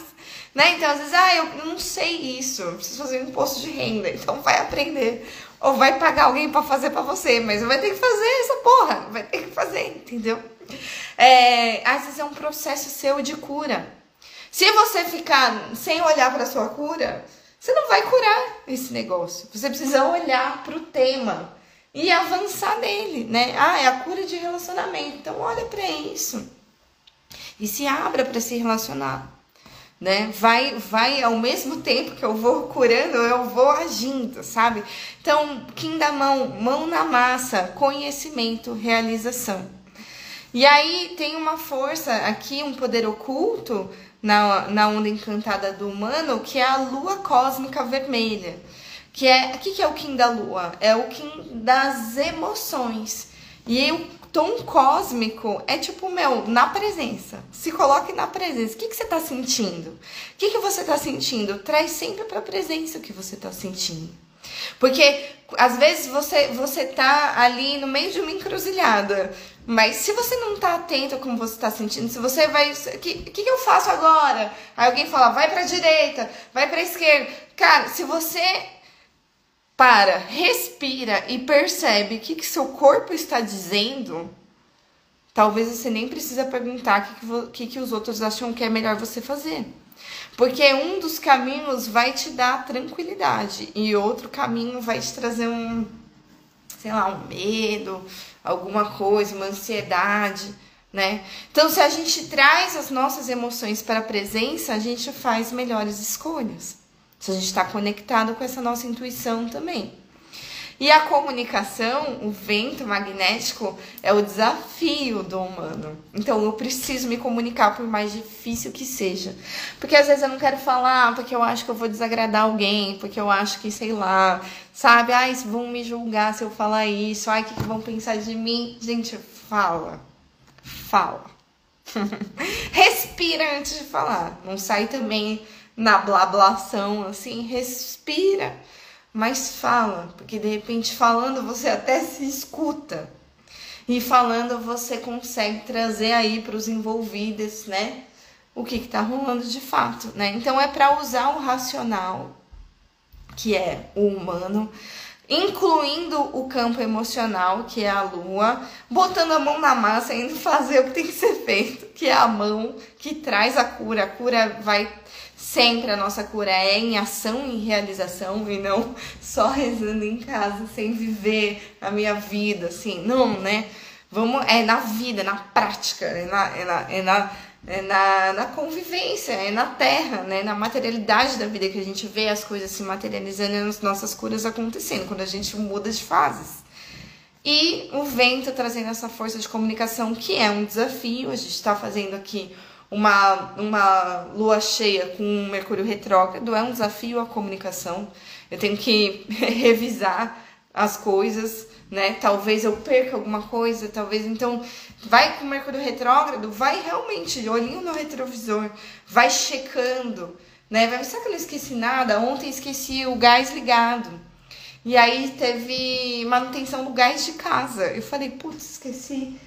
Né? Então, às vezes, ah, eu não sei isso, eu preciso fazer um imposto de renda, então vai aprender. Ou vai pagar alguém para fazer para você, mas vai ter que fazer essa porra, vai ter que fazer, entendeu? É, às vezes é um processo seu de cura. Se você ficar sem olhar para sua cura, você não vai curar esse negócio. Você precisa olhar para o tema e avançar nele, né? Ah, é a cura de relacionamento. Então olha para isso e se abra para se relacionar, né? Vai, vai ao mesmo tempo que eu vou curando, eu vou agindo, sabe? Então, quem dá mão, mão na massa, conhecimento, realização. E aí tem uma força aqui, um poder oculto na, na onda encantada do humano, que é a lua cósmica vermelha. Que é, o que, que é o Kim da lua? É o Kim das emoções. E o tom cósmico é tipo, meu, na presença. Se coloque na presença. O que, que você está sentindo? O que, que você está sentindo? Traz sempre para a presença o que você está sentindo. Porque às vezes você você tá ali no meio de uma encruzilhada, mas se você não tá atento a como você está sentindo, se você vai, o que, que, eu faço agora? Aí alguém fala, vai para direita, vai para esquerda. Cara, se você para, respira e percebe o que, que seu corpo está dizendo, talvez você nem precisa perguntar o que, que, que os outros acham que é melhor você fazer. Porque um dos caminhos vai te dar tranquilidade e outro caminho vai te trazer um, sei lá, um medo, alguma coisa, uma ansiedade, né? Então, se a gente traz as nossas emoções para a presença, a gente faz melhores escolhas. Se a gente está conectado com essa nossa intuição também. E a comunicação, o vento magnético, é o desafio do humano. Então eu preciso me comunicar por mais difícil que seja. Porque às vezes eu não quero falar, porque eu acho que eu vou desagradar alguém, porque eu acho que, sei lá, sabe? Ai, vão me julgar se eu falar isso, ai, o que, que vão pensar de mim? Gente, fala. Fala. [LAUGHS] Respira antes de falar. Não sai também na blablação assim, respira mas fala, porque de repente falando você até se escuta. E falando você consegue trazer aí para os envolvidos, né? O que está rolando de fato, né? Então é para usar o racional, que é o humano, incluindo o campo emocional, que é a lua, botando a mão na massa e indo [LAUGHS] fazer o que tem que ser feito, que é a mão que traz a cura. A cura vai Sempre a nossa cura é em ação e realização e não [LAUGHS] só rezando em casa sem viver a minha vida, assim, não, né? Vamos, é na vida, na prática, é na, é na, é na, é na, na convivência, é na terra, né? Na materialidade da vida que a gente vê as coisas se materializando e as nossas curas acontecendo, quando a gente muda de fases. E o vento trazendo essa força de comunicação, que é um desafio, a gente está fazendo aqui uma, uma lua cheia com um Mercúrio retrógrado é um desafio à comunicação. Eu tenho que [LAUGHS] revisar as coisas, né? Talvez eu perca alguma coisa, talvez então vai com o Mercúrio retrógrado, vai realmente olhinho no retrovisor, vai checando, né? Vai pensar que eu não esqueci nada. Ontem esqueci o gás ligado. E aí teve manutenção do gás de casa. Eu falei, putz, esqueci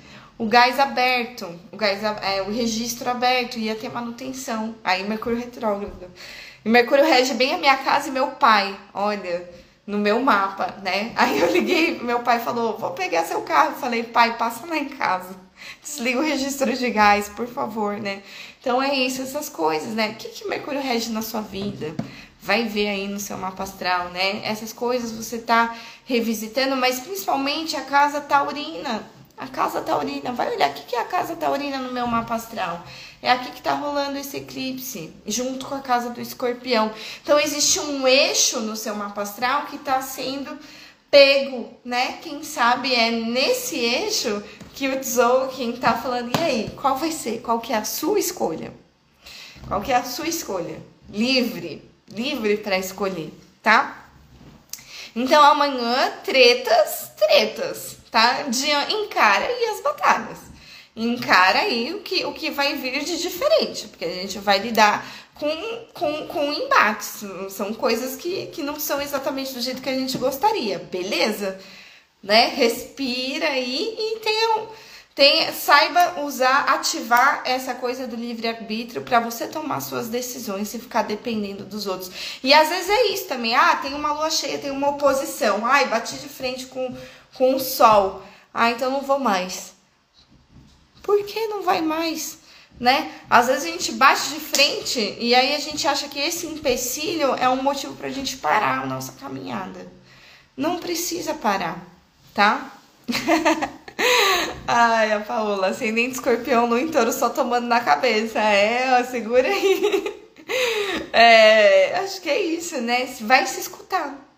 o gás aberto, o gás é, o registro aberto, ia ter manutenção. Aí Mercúrio retrógrado. E Mercúrio rege bem a minha casa e meu pai, olha, no meu mapa, né? [LAUGHS] Aí eu liguei, meu pai falou: "Vou pegar seu carro". Falei: "Pai, passa lá em casa. Desliga o registro de gás, por favor, né?". Então é isso, essas coisas, né? O que que Mercúrio rege na sua vida? Vai ver aí no seu mapa astral, né? Essas coisas você tá revisitando, mas principalmente a casa taurina a casa taurina, vai olhar o que é a casa taurina no meu mapa astral. É aqui que tá rolando esse eclipse, junto com a casa do escorpião. Então existe um eixo no seu mapa astral que está sendo pego, né? Quem sabe é nesse eixo que o Tzolk'in tá falando, e aí, qual vai ser? Qual que é a sua escolha? Qual que é a sua escolha? Livre, livre para escolher, tá? Então amanhã, tretas, tretas tá? De, encara aí as batalhas. Encara aí o que, o que vai vir de diferente, porque a gente vai lidar com, com, com embates. São coisas que, que não são exatamente do jeito que a gente gostaria, beleza? Né? Respira aí e tenha, tenha, saiba usar, ativar essa coisa do livre-arbítrio para você tomar suas decisões e ficar dependendo dos outros. E às vezes é isso também. Ah, tem uma lua cheia, tem uma oposição. Ai, bati de frente com com o sol. Ah, então não vou mais. Por que não vai mais? Né? Às vezes a gente bate de frente e aí a gente acha que esse empecilho é um motivo para a gente parar a nossa caminhada. Não precisa parar, tá? [LAUGHS] Ai, a Paola, ascendente escorpião no entorno só tomando na cabeça. É, ó, segura aí. [LAUGHS] É, acho que é isso, né? Vai se escutar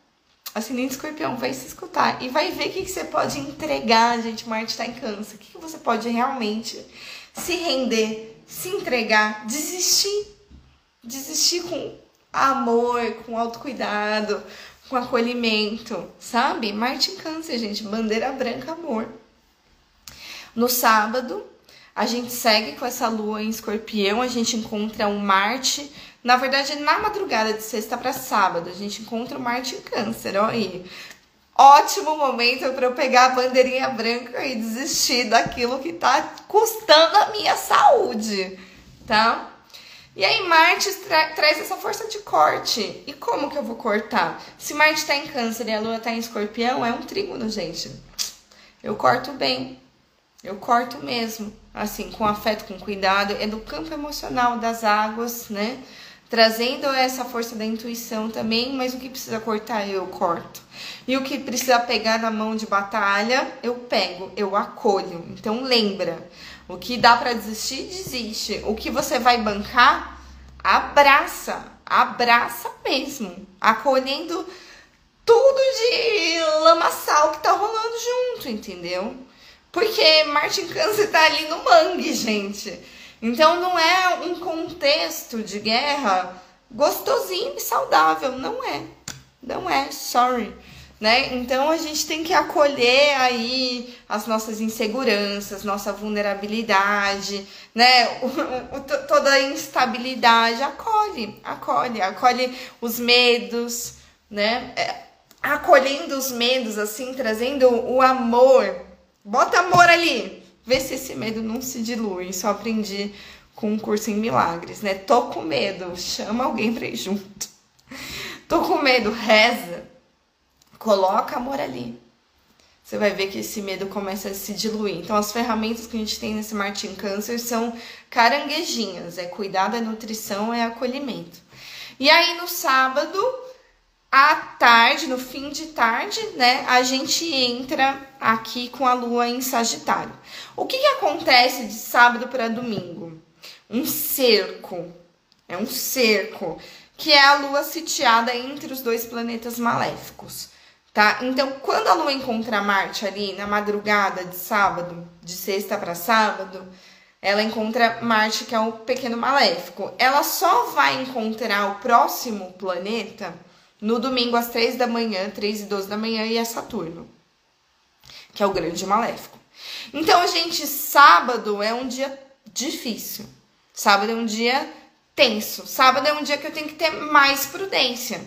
ascendente escorpião vai se escutar e vai ver o que, que você pode entregar, gente. Marte está em câncer. O que, que você pode realmente se render, se entregar, desistir. Desistir com amor, com autocuidado, com acolhimento, sabe? Marte em câncer, gente. Bandeira branca, amor. No sábado, a gente segue com essa lua em escorpião, a gente encontra um Marte na verdade, na madrugada de sexta para sábado, a gente encontra o Marte em Câncer, olha aí. Ótimo momento para eu pegar a bandeirinha branca e desistir daquilo que tá custando a minha saúde, tá? E aí Marte tra traz essa força de corte. E como que eu vou cortar? Se Marte está em câncer e a Lua está em escorpião, é um trígono, gente. Eu corto bem. Eu corto mesmo. Assim, com afeto, com cuidado. É do campo emocional das águas, né? Trazendo essa força da intuição também, mas o que precisa cortar, eu corto. E o que precisa pegar na mão de batalha, eu pego, eu acolho. Então lembra, o que dá para desistir, desiste. O que você vai bancar, abraça, abraça mesmo, acolhendo tudo de lamaçal que tá rolando junto, entendeu? Porque Martin Câncer tá ali no mangue, [LAUGHS] gente. Então não é um contexto de guerra gostosinho e saudável, não é. Não é, sorry né? Então a gente tem que acolher aí as nossas inseguranças, nossa vulnerabilidade, né? O, o, toda a instabilidade, acolhe, acolhe, acolhe os medos, né? É, acolhendo os medos, assim, trazendo o amor. Bota amor ali, vê se esse medo não se dilui. Isso eu aprendi com um curso em milagres, né? Tô com medo, chama alguém pra ir junto. Tô com medo, reza Coloca amor ali. Você vai ver que esse medo começa a se diluir. Então, as ferramentas que a gente tem nesse Martin Câncer são caranguejinhas: é cuidado, é nutrição, é acolhimento. E aí, no sábado, à tarde, no fim de tarde, né, a gente entra aqui com a lua em Sagitário. O que, que acontece de sábado para domingo? Um cerco. É um cerco, que é a lua sitiada entre os dois planetas maléficos tá? Então, quando a lua encontra Marte ali na madrugada de sábado, de sexta para sábado, ela encontra Marte, que é o pequeno maléfico. Ela só vai encontrar o próximo planeta no domingo às três da manhã, três e doze da manhã, e é Saturno, que é o grande maléfico. Então, gente, sábado é um dia difícil. Sábado é um dia tenso. Sábado é um dia que eu tenho que ter mais prudência.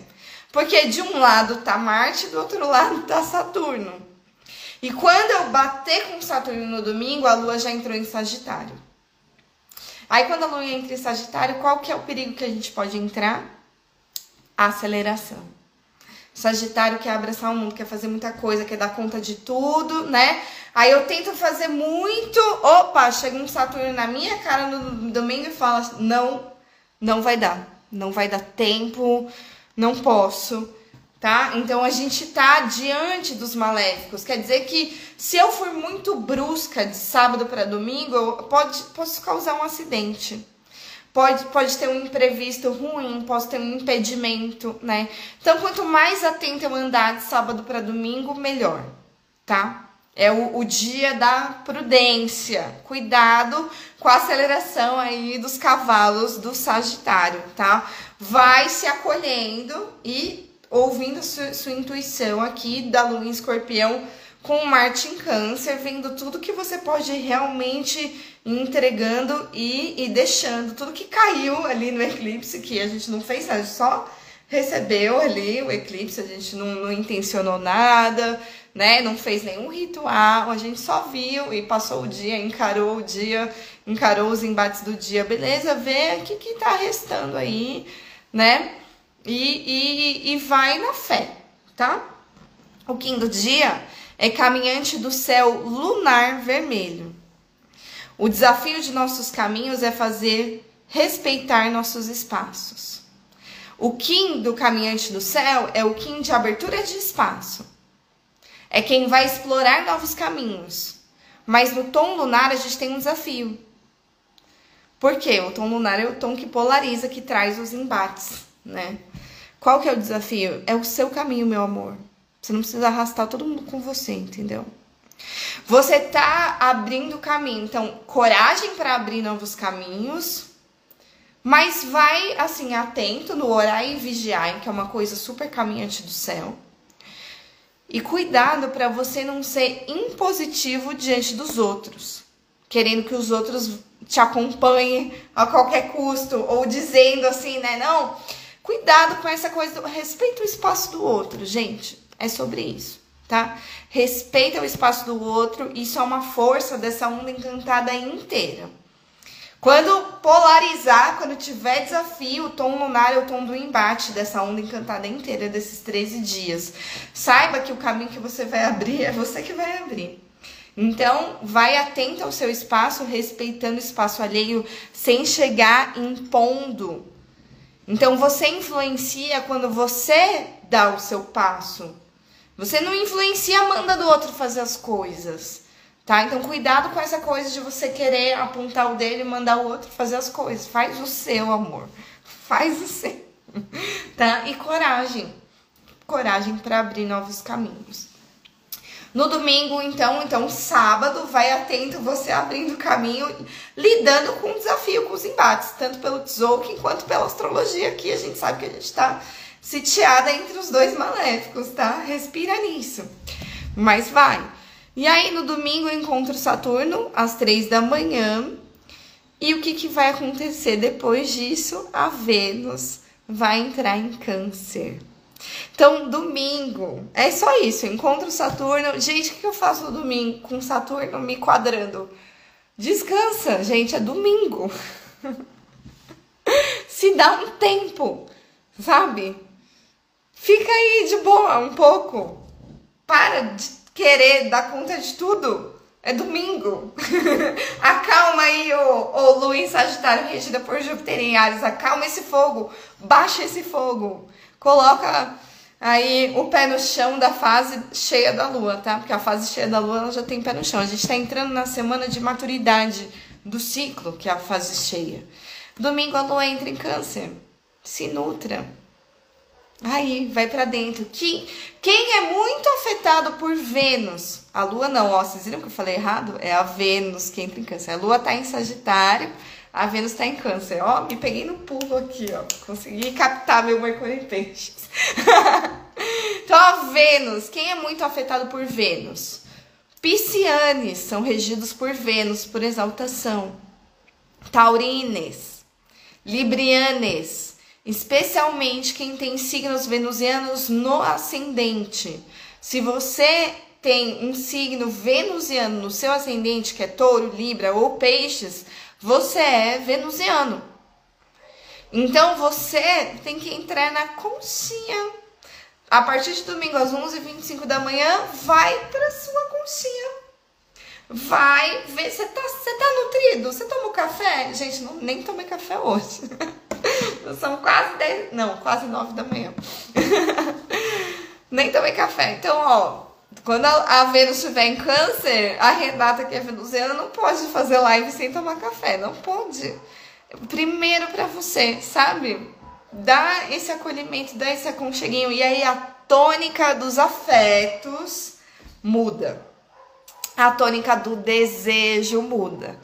Porque de um lado tá Marte, do outro lado tá Saturno. E quando eu bater com Saturno no domingo, a Lua já entrou em Sagitário. Aí quando a Lua entra em Sagitário, qual que é o perigo que a gente pode entrar? Aceleração. Sagitário quer abraçar o mundo, quer fazer muita coisa, quer dar conta de tudo, né? Aí eu tento fazer muito, opa, chega um Saturno na minha cara no domingo e fala: não, não vai dar, não vai dar tempo, não posso, tá? Então a gente tá diante dos maléficos. Quer dizer que se eu for muito brusca de sábado para domingo, pode, posso causar um acidente. Pode, pode ter um imprevisto ruim, posso ter um impedimento, né? Então, quanto mais atenta eu andar de sábado para domingo, melhor, tá? É o, o, dia da prudência. Cuidado com a aceleração aí dos cavalos do Sagitário, tá? vai se acolhendo e ouvindo sua, sua intuição aqui da Lua em Escorpião com Marte em Câncer, vendo tudo que você pode realmente entregando e, e deixando tudo que caiu ali no eclipse, que a gente não fez nada, só recebeu ali o eclipse, a gente não, não intencionou nada, né? Não fez nenhum ritual, a gente só viu e passou o dia, encarou o dia, encarou os embates do dia, beleza? Vê o que, que tá restando aí né? E, e, e vai na fé, tá? O quinto dia é caminhante do céu lunar vermelho. O desafio de nossos caminhos é fazer respeitar nossos espaços. O Kim do caminhante do céu é o Kim de abertura de espaço. É quem vai explorar novos caminhos. Mas no tom lunar a gente tem um desafio. Porque o tom lunar é o tom que polariza, que traz os embates, né? Qual que é o desafio? É o seu caminho, meu amor. Você não precisa arrastar todo mundo com você, entendeu? Você tá abrindo caminho, então coragem para abrir novos caminhos, mas vai assim atento no orar e vigiar, que é uma coisa super caminhante do céu. E cuidado para você não ser impositivo diante dos outros, querendo que os outros te acompanhe a qualquer custo, ou dizendo assim, né? Não, cuidado com essa coisa do respeito o espaço do outro, gente. É sobre isso, tá? Respeita o espaço do outro, isso é uma força dessa onda encantada inteira. Quando polarizar, quando tiver desafio, o tom lunar é o tom do embate dessa onda encantada inteira desses 13 dias. Saiba que o caminho que você vai abrir é você que vai abrir. Então, vai atento ao seu espaço, respeitando o espaço alheio, sem chegar impondo. Então, você influencia quando você dá o seu passo. Você não influencia manda do outro fazer as coisas. Tá? Então, cuidado com essa coisa de você querer apontar o dele e mandar o outro fazer as coisas. Faz o seu, amor. [LAUGHS] Faz o seu. [LAUGHS] Tá? E coragem. Coragem para abrir novos caminhos. No domingo, então, então sábado, vai atento você abrindo caminho, lidando com o desafio, com os embates, tanto pelo Tzolk'in quanto pela astrologia aqui. A gente sabe que a gente está sitiada entre os dois maléficos, tá? Respira nisso. Mas vai. E aí, no domingo, eu encontro Saturno às três da manhã. E o que, que vai acontecer depois disso? A Vênus vai entrar em Câncer. Então, domingo, é só isso. Encontro Saturno. Gente, o que eu faço no domingo com Saturno me quadrando? Descansa, gente, é domingo. [LAUGHS] Se dá um tempo, sabe? Fica aí de boa um pouco. Para de querer dar conta de tudo. É domingo. [LAUGHS] acalma aí, ô, ô Luiz Sagitário, regida por Júpiter em Ares. Acalma esse fogo. Baixa esse fogo. Coloca aí o pé no chão da fase cheia da lua, tá? Porque a fase cheia da lua ela já tem pé no chão. A gente tá entrando na semana de maturidade do ciclo, que é a fase cheia. Domingo a lua entra em câncer. Se nutra. Aí, vai para dentro. Quem, quem é muito afetado por Vênus? A Lua não, ó, vocês viram que eu falei errado? É a Vênus que entra em câncer. A Lua tá em Sagitário, a Vênus tá em câncer. Ó, me peguei no pulo aqui, ó. Consegui captar meu Mercúrio em peixes. [LAUGHS] então, a Vênus, quem é muito afetado por Vênus? Piscianes são regidos por Vênus, por exaltação. Taurines, Librianes, especialmente quem tem signos venusianos no ascendente. Se você tem um signo venusiano no seu ascendente, que é touro, libra ou peixes, você é venusiano. Então você tem que entrar na conchinha. A partir de domingo às 11h25 da manhã, vai para sua conchinha. Vai ver, você tá, você tá nutrido? Você tomou café? Gente, não, nem tomei café hoje. [LAUGHS] [LAUGHS] São quase 10, não, quase 9 da manhã. [LAUGHS] Nem tomei café. Então, ó, quando a Vênus estiver em câncer, a Renata, que é venusiana, não pode fazer live sem tomar café. Não pode. Primeiro para você, sabe? Dá esse acolhimento, dá esse aconcheguinho. E aí a tônica dos afetos muda. A tônica do desejo muda.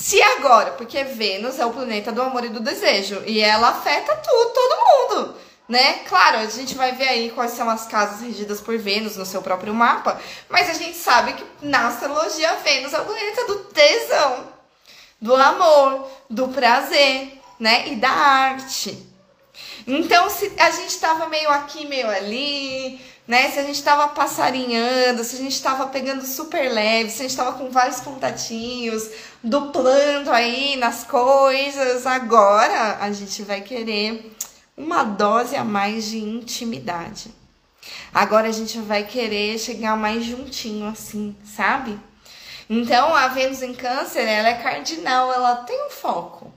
Se agora, porque Vênus é o planeta do amor e do desejo, e ela afeta tudo, todo mundo, né? Claro, a gente vai ver aí quais são as casas regidas por Vênus no seu próprio mapa, mas a gente sabe que na astrologia Vênus é o planeta do tesão, do amor, do prazer, né? E da arte. Então, se a gente tava meio aqui, meio ali, né? Se a gente tava passarinhando, se a gente tava pegando super leve, se a gente tava com vários contatinhos, duplando aí nas coisas, agora a gente vai querer uma dose a mais de intimidade. Agora a gente vai querer chegar mais juntinho assim, sabe? Então a Vênus em Câncer, ela é cardinal, ela tem um foco.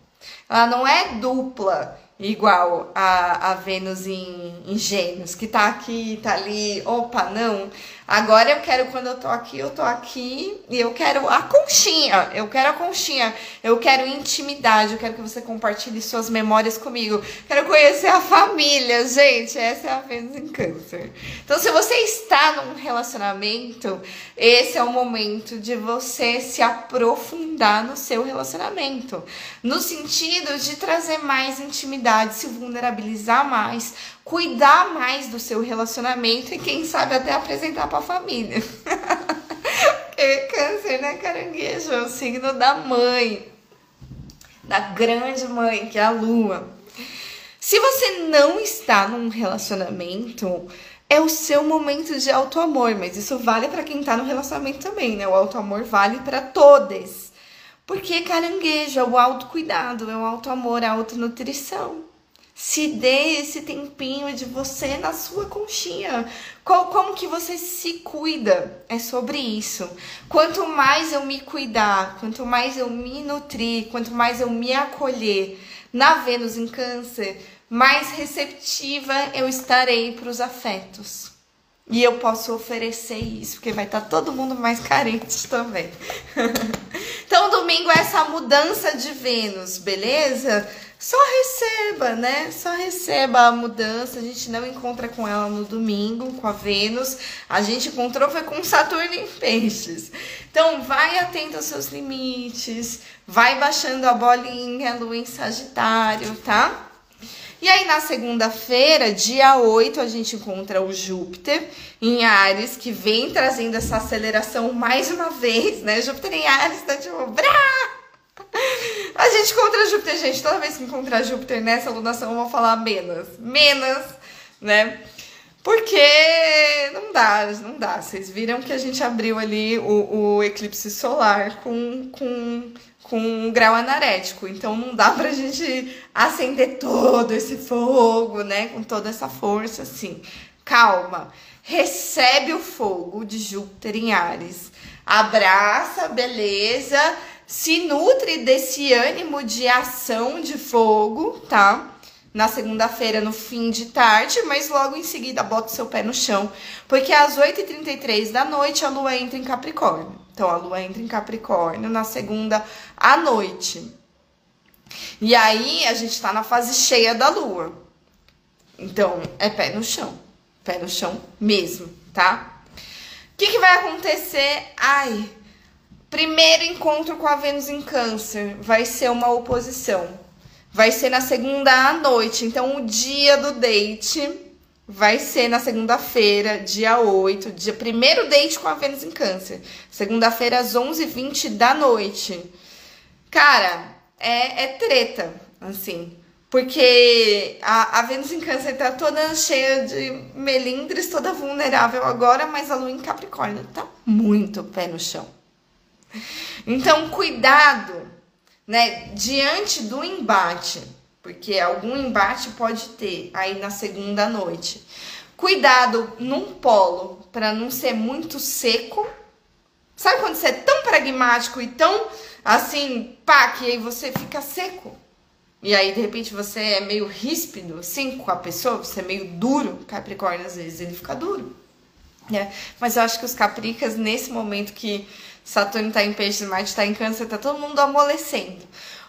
Ela não é dupla igual a, a Vênus em, em Gêmeos, que tá aqui, tá ali, opa, não. Agora eu quero, quando eu tô aqui, eu tô aqui e eu quero a conchinha, eu quero a conchinha, eu quero intimidade, eu quero que você compartilhe suas memórias comigo, quero conhecer a família, gente, essa é a Vênus em Câncer. Então, se você está num relacionamento, esse é o momento de você se aprofundar no seu relacionamento, no sentido de trazer mais intimidade, se vulnerabilizar mais, cuidar mais do seu relacionamento e quem sabe até apresentar para a família. [LAUGHS] Porque câncer, né, caranguejo, é o signo da mãe, da grande mãe, que é a lua. Se você não está num relacionamento, é o seu momento de auto amor, mas isso vale para quem está no relacionamento também, né? O auto amor vale para todos. Porque caranguejo é o autocuidado, é o auto-amor, é a autonutrição. Se dê esse tempinho de você na sua conchinha. Qual, como que você se cuida? É sobre isso. Quanto mais eu me cuidar, quanto mais eu me nutrir, quanto mais eu me acolher na Vênus em Câncer, mais receptiva eu estarei para os afetos. E eu posso oferecer isso, porque vai estar tá todo mundo mais carente também. [LAUGHS] então, domingo é essa mudança de Vênus, beleza? Só receba, né? Só receba a mudança. A gente não encontra com ela no domingo, com a Vênus. A gente encontrou foi com Saturno em Peixes. Então, vai atento aos seus limites, vai baixando a bolinha, lua em Sagitário, tá? E aí, na segunda-feira, dia 8, a gente encontra o Júpiter em Ares, que vem trazendo essa aceleração mais uma vez, né? Júpiter em Ares tá tipo, brá! A gente encontra Júpiter, gente. Toda vez que encontrar Júpiter nessa alunação, eu vou falar menos. Menos, né? Porque não dá, não dá. Vocês viram que a gente abriu ali o, o eclipse solar com, com, com um grau anarético. Então não dá pra gente acender todo esse fogo, né? Com toda essa força, assim. Calma. Recebe o fogo de Júpiter em Ares. Abraça, beleza se nutre desse ânimo de ação de fogo, tá? Na segunda-feira, no fim de tarde, mas logo em seguida bota o seu pé no chão, porque às 8h33 da noite a lua entra em Capricórnio. Então a lua entra em Capricórnio na segunda à noite. E aí a gente tá na fase cheia da lua. Então é pé no chão, pé no chão mesmo, tá? O que, que vai acontecer? Ai, Primeiro encontro com a Vênus em Câncer vai ser uma oposição. Vai ser na segunda à noite. Então, o dia do date vai ser na segunda-feira, dia 8, dia primeiro date com a Vênus em Câncer. Segunda-feira, às 11h20 da noite. Cara, é, é treta, assim. Porque a, a Vênus em Câncer tá toda cheia de melindres, toda vulnerável agora, mas a Lua em Capricórnio tá muito pé no chão. Então, cuidado, né, diante do embate, porque algum embate pode ter aí na segunda noite. Cuidado num polo para não ser muito seco. Sabe quando você é tão pragmático e tão assim, pá, que aí você fica seco? E aí, de repente, você é meio ríspido, assim, com a pessoa, você é meio duro. Capricórnio, às vezes, ele fica duro. Né? Mas eu acho que os capricas, nesse momento que Saturno está em peixe, Marte está em câncer, tá todo mundo amolecendo.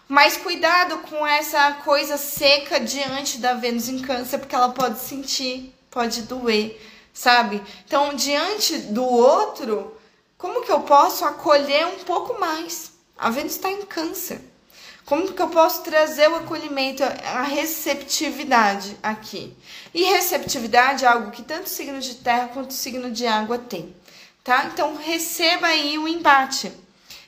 Mas cuidado com essa coisa seca diante da Vênus em câncer, porque ela pode sentir, pode doer, sabe? Então, diante do outro, como que eu posso acolher um pouco mais? A Vênus está em câncer. Como que eu posso trazer o acolhimento, a receptividade aqui? E receptividade é algo que tanto o signo de terra quanto o signo de água tem tá? Então receba aí o embate.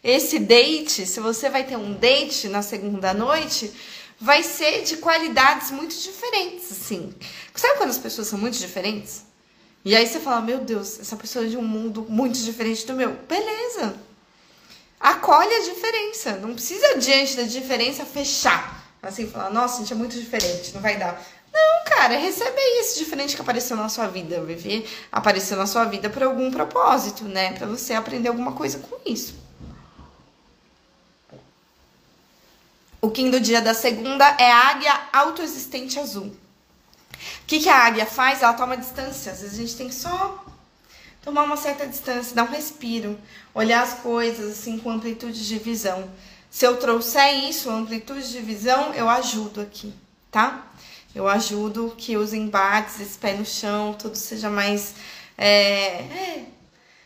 Esse date, se você vai ter um date na segunda noite, vai ser de qualidades muito diferentes, assim. Sabe quando as pessoas são muito diferentes? E aí você fala, meu Deus, essa pessoa é de um mundo muito diferente do meu. Beleza. Acolhe a diferença. Não precisa, diante da diferença, fechar. Assim, falar, nossa, a gente é muito diferente, não vai dar. Não, cara, recebe aí esse diferente que apareceu na sua vida. Viver apareceu na sua vida por algum propósito, né? Para você aprender alguma coisa com isso. O Kim do dia da segunda é a águia autoexistente azul. O que, que a águia faz? Ela toma distância. Às vezes a gente tem que só tomar uma certa distância, dar um respiro, olhar as coisas assim com amplitude de visão. Se eu trouxer isso, amplitude de visão, eu ajudo aqui, tá? Eu ajudo que os embates, esse pé no chão, tudo seja mais. É, é.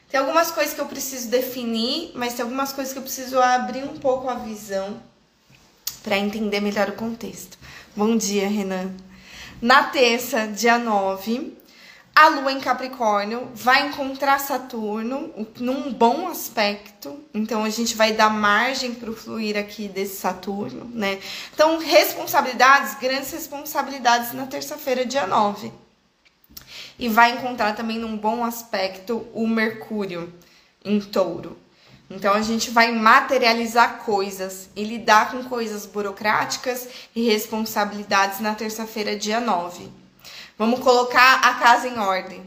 Tem algumas coisas que eu preciso definir, mas tem algumas coisas que eu preciso abrir um pouco a visão para entender melhor o contexto. Bom dia, Renan. Na terça, dia 9, a Lua em Capricórnio vai encontrar Saturno num bom aspecto, então a gente vai dar margem para o fluir aqui desse Saturno, né? Então, responsabilidades, grandes responsabilidades na terça-feira, dia 9. E vai encontrar também num bom aspecto o Mercúrio em Touro. Então a gente vai materializar coisas e lidar com coisas burocráticas e responsabilidades na terça-feira, dia 9. Vamos colocar a casa em ordem.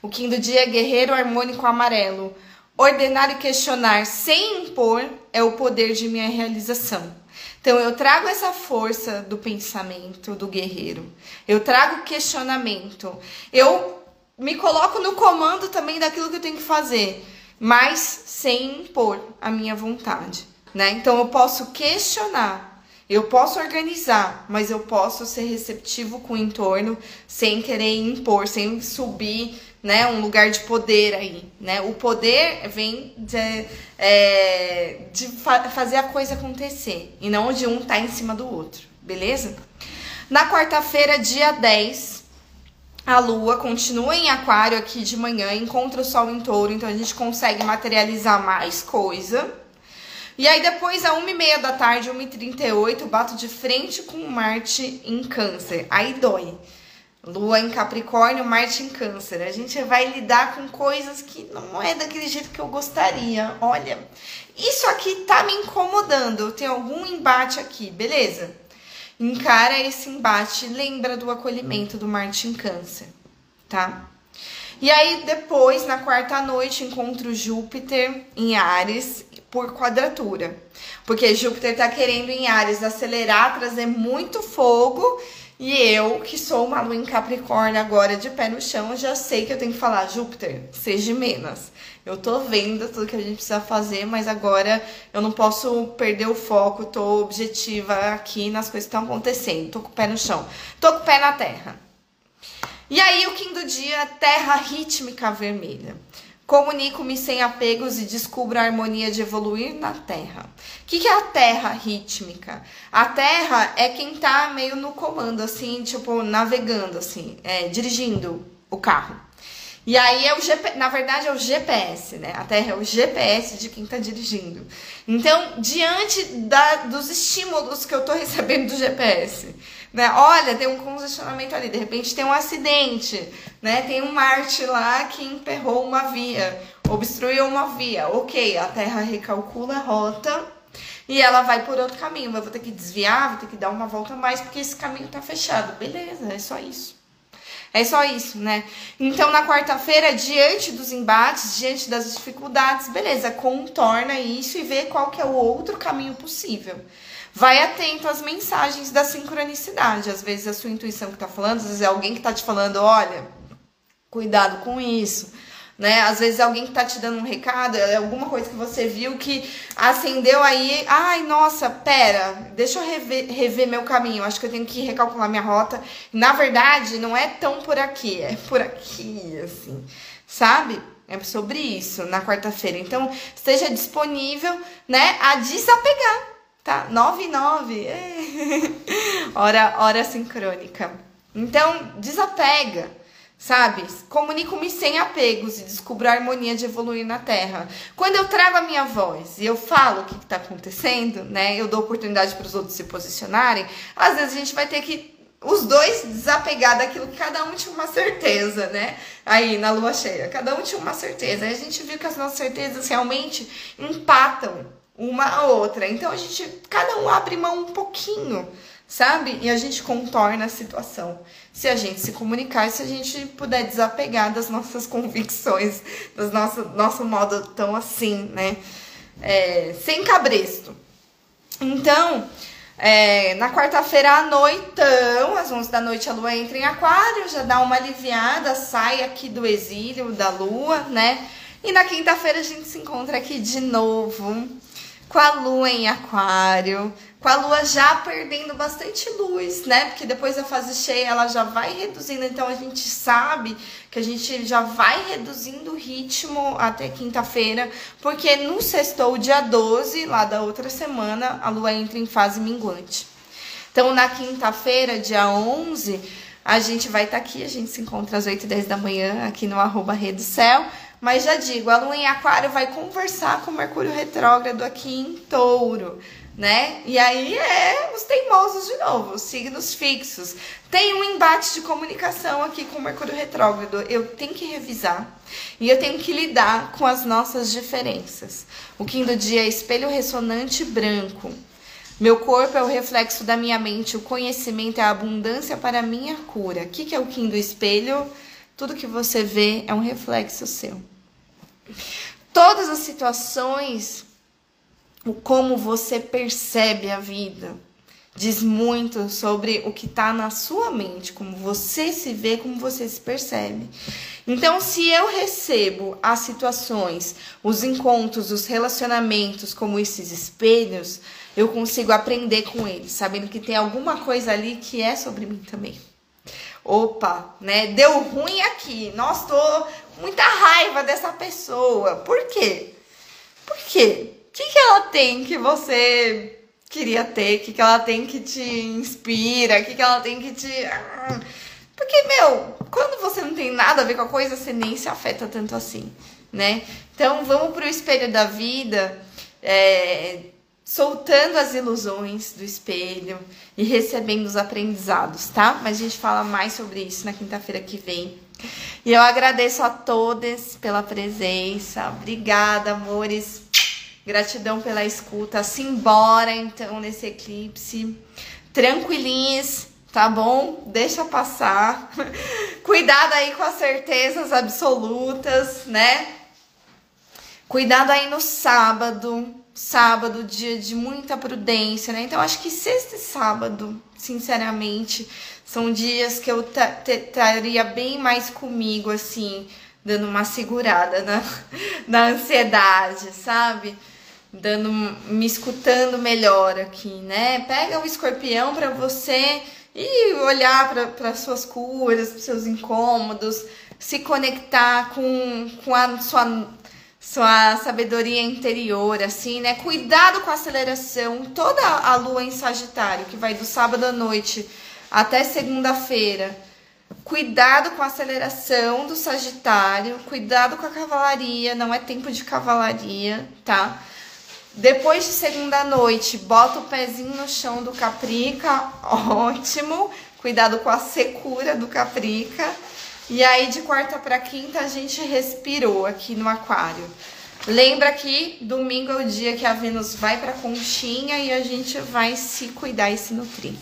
O do dia guerreiro harmônico amarelo. Ordenar e questionar sem impor é o poder de minha realização. Então eu trago essa força do pensamento do guerreiro. Eu trago questionamento. Eu me coloco no comando também daquilo que eu tenho que fazer, mas sem impor a minha vontade, né? Então eu posso questionar, eu posso organizar, mas eu posso ser receptivo com o entorno sem querer impor, sem subir né, um lugar de poder aí, né? O poder vem de, é, de fa fazer a coisa acontecer e não de um tá em cima do outro, beleza? Na quarta-feira, dia 10, a lua continua em aquário aqui de manhã, encontra o sol em touro, então a gente consegue materializar mais coisa. E aí depois, a 1h30 da tarde, 1h38, bato de frente com Marte em câncer. Aí dói. Lua em Capricórnio, Marte em Câncer. A gente vai lidar com coisas que não é daquele jeito que eu gostaria. Olha, isso aqui tá me incomodando. Tem algum embate aqui, beleza? Encara esse embate, lembra do acolhimento do Marte em Câncer, tá? E aí depois, na quarta noite, encontro Júpiter em Ares por quadratura. Porque Júpiter tá querendo em Ares acelerar, trazer muito fogo e eu, que sou uma lua em Capricórnio agora de pé no chão, já sei que eu tenho que falar, Júpiter, seja menos. Eu tô vendo tudo que a gente precisa fazer, mas agora eu não posso perder o foco, tô objetiva aqui nas coisas que estão acontecendo. Tô com o pé no chão, tô com o pé na terra. E aí, o quinto dia, terra rítmica vermelha. Comunico-me sem apegos e descubro a harmonia de evoluir na Terra. O que, que é a Terra rítmica? A Terra é quem tá meio no comando, assim, tipo, navegando, assim, é, dirigindo o carro. E aí é o GPS, na verdade é o GPS, né? A Terra é o GPS de quem está dirigindo. Então, diante da, dos estímulos que eu estou [LAUGHS] recebendo do GPS, né? Olha, tem um congestionamento ali, de repente tem um acidente, né? Tem um Marte lá que emperrou uma via, obstruiu uma via. Ok, a Terra recalcula a rota e ela vai por outro caminho. Eu vou ter que desviar, vou ter que dar uma volta mais porque esse caminho está fechado. Beleza, é só isso. É só isso, né? Então, na quarta-feira, diante dos embates, diante das dificuldades, beleza, contorna isso e vê qual que é o outro caminho possível. Vai atento às mensagens da sincronicidade. Às vezes a sua intuição que tá falando, às vezes é alguém que tá te falando, olha, cuidado com isso né? Às vezes alguém que tá te dando um recado, é alguma coisa que você viu que acendeu aí, ai, nossa, pera, deixa eu rever, rever meu caminho, acho que eu tenho que recalcular minha rota. Na verdade, não é tão por aqui, é por aqui, assim, sabe? É sobre isso na quarta-feira. Então, esteja disponível, né, a desapegar, tá? 9 e 9. É. hora, hora sincrônica. Então, desapega sabe? Comunico-me sem apegos e descubro a harmonia de evoluir na Terra. Quando eu trago a minha voz e eu falo o que está acontecendo, né? Eu dou oportunidade para os outros se posicionarem. Às vezes a gente vai ter que os dois desapegar daquilo que cada um tinha uma certeza, né? Aí na lua cheia, cada um tinha uma certeza. Aí a gente viu que as nossas certezas realmente empatam uma a outra. Então a gente, cada um abre mão um pouquinho sabe? E a gente contorna a situação. Se a gente se comunicar, se a gente puder desapegar das nossas convicções, do nosso, nosso modo tão assim, né? É, sem cabresto. Então, é, na quarta-feira à noitão, às 11 da noite, a lua entra em aquário, já dá uma aliviada, sai aqui do exílio da lua, né? E na quinta-feira a gente se encontra aqui de novo com a lua em aquário, com a lua já perdendo bastante luz, né? Porque depois da fase cheia ela já vai reduzindo, então a gente sabe que a gente já vai reduzindo o ritmo até quinta-feira, porque no sextou, dia 12, lá da outra semana, a lua entra em fase minguante. Então na quinta-feira, dia 11, a gente vai estar tá aqui, a gente se encontra às 8 e 10 da manhã aqui no arroba Rede Céu. Mas já digo, a lua em aquário vai conversar com o Mercúrio retrógrado aqui em touro, né? E aí é os teimosos de novo, os signos fixos. Tem um embate de comunicação aqui com o Mercúrio retrógrado. Eu tenho que revisar e eu tenho que lidar com as nossas diferenças. O Kim do dia é espelho ressonante branco. Meu corpo é o reflexo da minha mente, o conhecimento é a abundância para a minha cura. O que é o Kim do espelho? Tudo que você vê é um reflexo seu. Todas as situações o como você percebe a vida. Diz muito sobre o que está na sua mente, como você se vê, como você se percebe. Então, se eu recebo as situações, os encontros, os relacionamentos como esses espelhos, eu consigo aprender com eles, sabendo que tem alguma coisa ali que é sobre mim também. Opa, né? Deu ruim aqui. Nossa, tô muita raiva dessa pessoa. Por quê? Por quê? O que, que ela tem que você queria ter? O que, que ela tem que te inspira? O que, que ela tem que te. Porque, meu, quando você não tem nada a ver com a coisa, você nem se afeta tanto assim, né? Então, vamos pro espelho da vida, é, soltando as ilusões do espelho e recebendo os aprendizados, tá? Mas a gente fala mais sobre isso na quinta-feira que vem. E eu agradeço a todos pela presença. Obrigada, amores. Gratidão pela escuta. Simbora então nesse eclipse. Tranquilinhos, tá bom? Deixa passar. [LAUGHS] Cuidado aí com as certezas absolutas, né? Cuidado aí no sábado. Sábado, dia de muita prudência, né? Então, acho que sexta e sábado, sinceramente, são dias que eu estaria bem mais comigo, assim, dando uma segurada na, [LAUGHS] na ansiedade, sabe? dando, me escutando melhor aqui, né? Pega o escorpião para você e olhar para suas curas, para seus incômodos, se conectar com, com a sua, sua sabedoria interior, assim, né? Cuidado com a aceleração. Toda a lua em Sagitário, que vai do sábado à noite até segunda-feira. Cuidado com a aceleração do Sagitário, cuidado com a cavalaria, não é tempo de cavalaria, tá? Depois de segunda noite, bota o pezinho no chão do Caprica, [LAUGHS] ótimo. Cuidado com a secura do Caprica. E aí de quarta para quinta a gente respirou aqui no aquário. Lembra que domingo é o dia que a Vênus vai para conchinha e a gente vai se cuidar e se nutrir.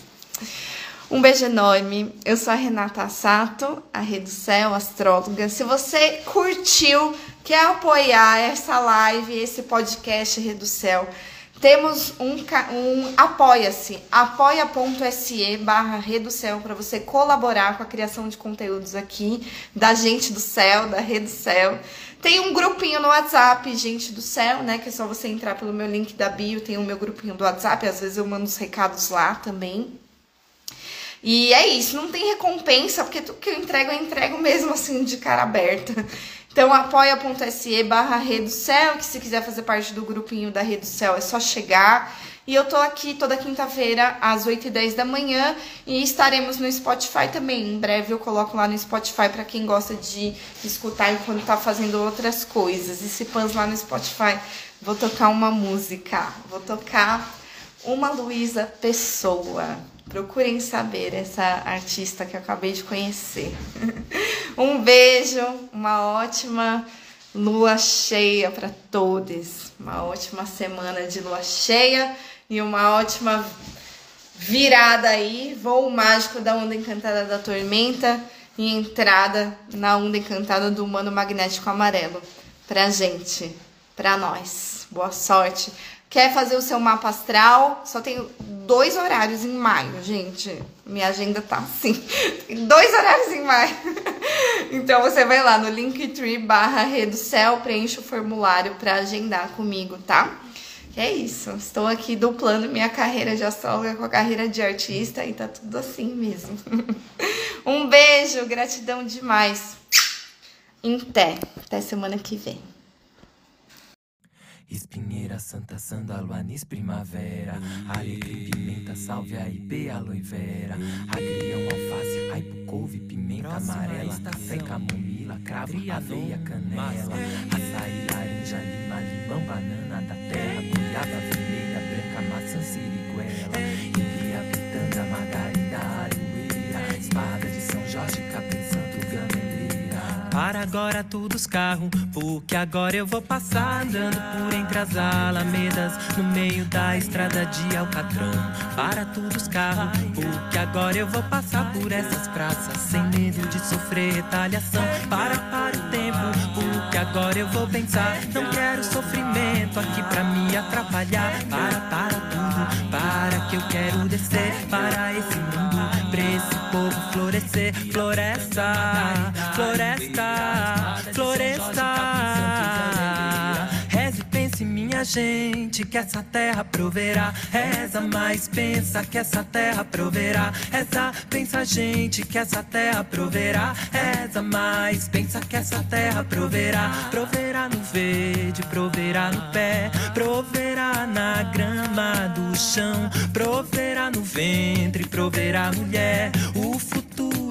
Um beijo enorme. Eu sou a Renata Sato, a Rede Céu, astróloga. Se você curtiu, quer apoiar essa live, esse podcast Rede Céu, temos um, um apoia-se, apoia.se barra Céu para você colaborar com a criação de conteúdos aqui da Gente do Céu, da Rede Céu. Tem um grupinho no WhatsApp, Gente do Céu, né? Que é só você entrar pelo meu link da bio, tem o meu grupinho do WhatsApp, às vezes eu mando os recados lá também. E é isso, não tem recompensa, porque tudo que eu entrego, eu entrego mesmo assim, de cara aberta. Então, apoia.se barra Reducel, que se quiser fazer parte do grupinho da Reducel é só chegar. E eu tô aqui toda quinta-feira, às 8h10 da manhã, e estaremos no Spotify também. Em breve eu coloco lá no Spotify para quem gosta de escutar enquanto tá fazendo outras coisas. E se pãs lá no Spotify, vou tocar uma música. Vou tocar uma Luísa Pessoa. Procurem saber essa artista que eu acabei de conhecer. [LAUGHS] um beijo, uma ótima lua cheia para todos. Uma ótima semana de lua cheia e uma ótima virada aí. Voo mágico da onda encantada da tormenta e entrada na onda encantada do humano magnético amarelo. Pra gente, pra nós. Boa sorte. Quer fazer o seu mapa astral? Só tenho dois horários em maio, gente. Minha agenda tá assim. [LAUGHS] dois horários em maio. [LAUGHS] então você vai lá no linktree barra Reducel, preenche o formulário para agendar comigo, tá? Que é isso. Estou aqui duplando minha carreira de astróloga com a carreira de artista e tá tudo assim mesmo. [LAUGHS] um beijo, gratidão demais. Até, até semana que vem. Espinheira, santa, sândalo, anis, primavera. Alecrim, pimenta, salvia, ipê, aloe vera. Agrião, alface, aipo, couve, pimenta amarela. Café, camomila, cravo, aveia, canela. Açaí, laranja, lima, limão, banana da terra Goiaba vermelha, branca, maçã, siriguela. Para agora todos carro, porque agora eu vou passar andando por entre as alamedas, no meio da estrada de Alcatrão. Para todos carro, porque agora eu vou passar por essas praças sem medo de sofrer retaliação. Para para o tempo, porque agora eu vou pensar, não quero sofrimento aqui pra me atrapalhar. Para para tudo, para que eu quero descer para esse mundo, pra esse povo florescer, floresta, floresta, floresta. Minha gente, que essa terra proverá. Reza, mas pensa que essa terra proverá. Reza, pensa, gente, que essa terra proverá. Reza, mas pensa que essa terra proverá. Proverá no verde, proverá no pé, proverá na grama do chão, proverá no ventre, proverá mulher.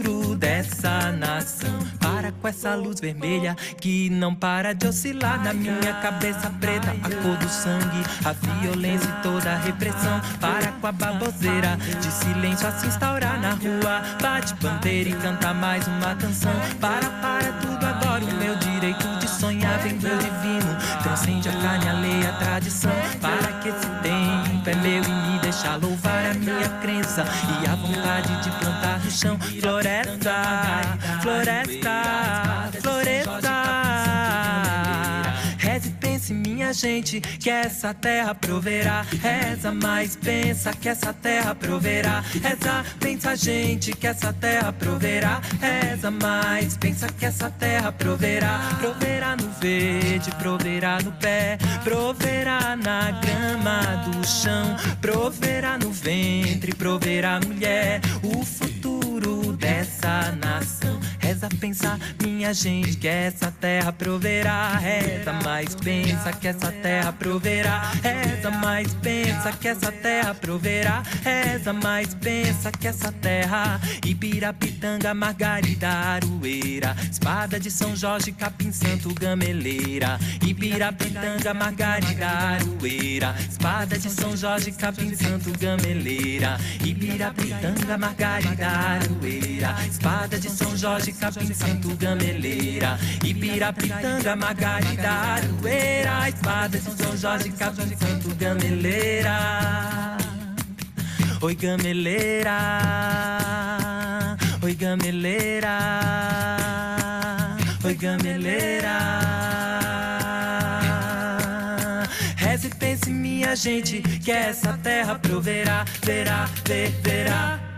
Futuro dessa nação. Para com essa luz vermelha que não para de oscilar na minha cabeça preta. A cor do sangue, a violência e toda a repressão. Para com a baboseira de silêncio a se instaurar na rua. Bate bandeira e canta mais uma canção. Para, para tudo agora. O meu direito de sonhar vem do divino. Transcende a carne alheia, a tradição. Para que esse tempo é meu e me deixa louvar a minha crença. E a vontade de plantar no chão. Floresta, floresta. Minha gente, que essa terra proverá. Reza, mas pensa que essa terra proverá. Reza, pensa, gente, que essa terra proverá. Reza, mas pensa que essa terra proverá. Proverá no verde, proverá no pé, proverá na grama do chão, proverá no ventre, proverá mulher. O futuro dessa nação. Reza, pensa, minha gente, que essa terra proverá. Reza, mas pensa que essa terra proverá. Reza, mas pensa que essa terra proverá. Reza, mas pensa que essa terra. Ibirapitanga, Margarida, Aroeira. Espada de São Jorge, Capim Santo, Gameleira. Ibirapitanga, Margarida, Aroeira. Espada de São Jorge, Capim Santo, Gameleira. Ibirapitanga, Margarida, Aroeira. Espada de São Jorge, Capim Santo, Gameleira. Ibirapitanga, Margarida, Aroeira. Espada São Jorge, Capim Santo, Gameleira. Oi, gameleira. Oi, gameleira. Oi, gameleira. Reze pense, minha gente, que essa terra proverá, verá, ver, verá.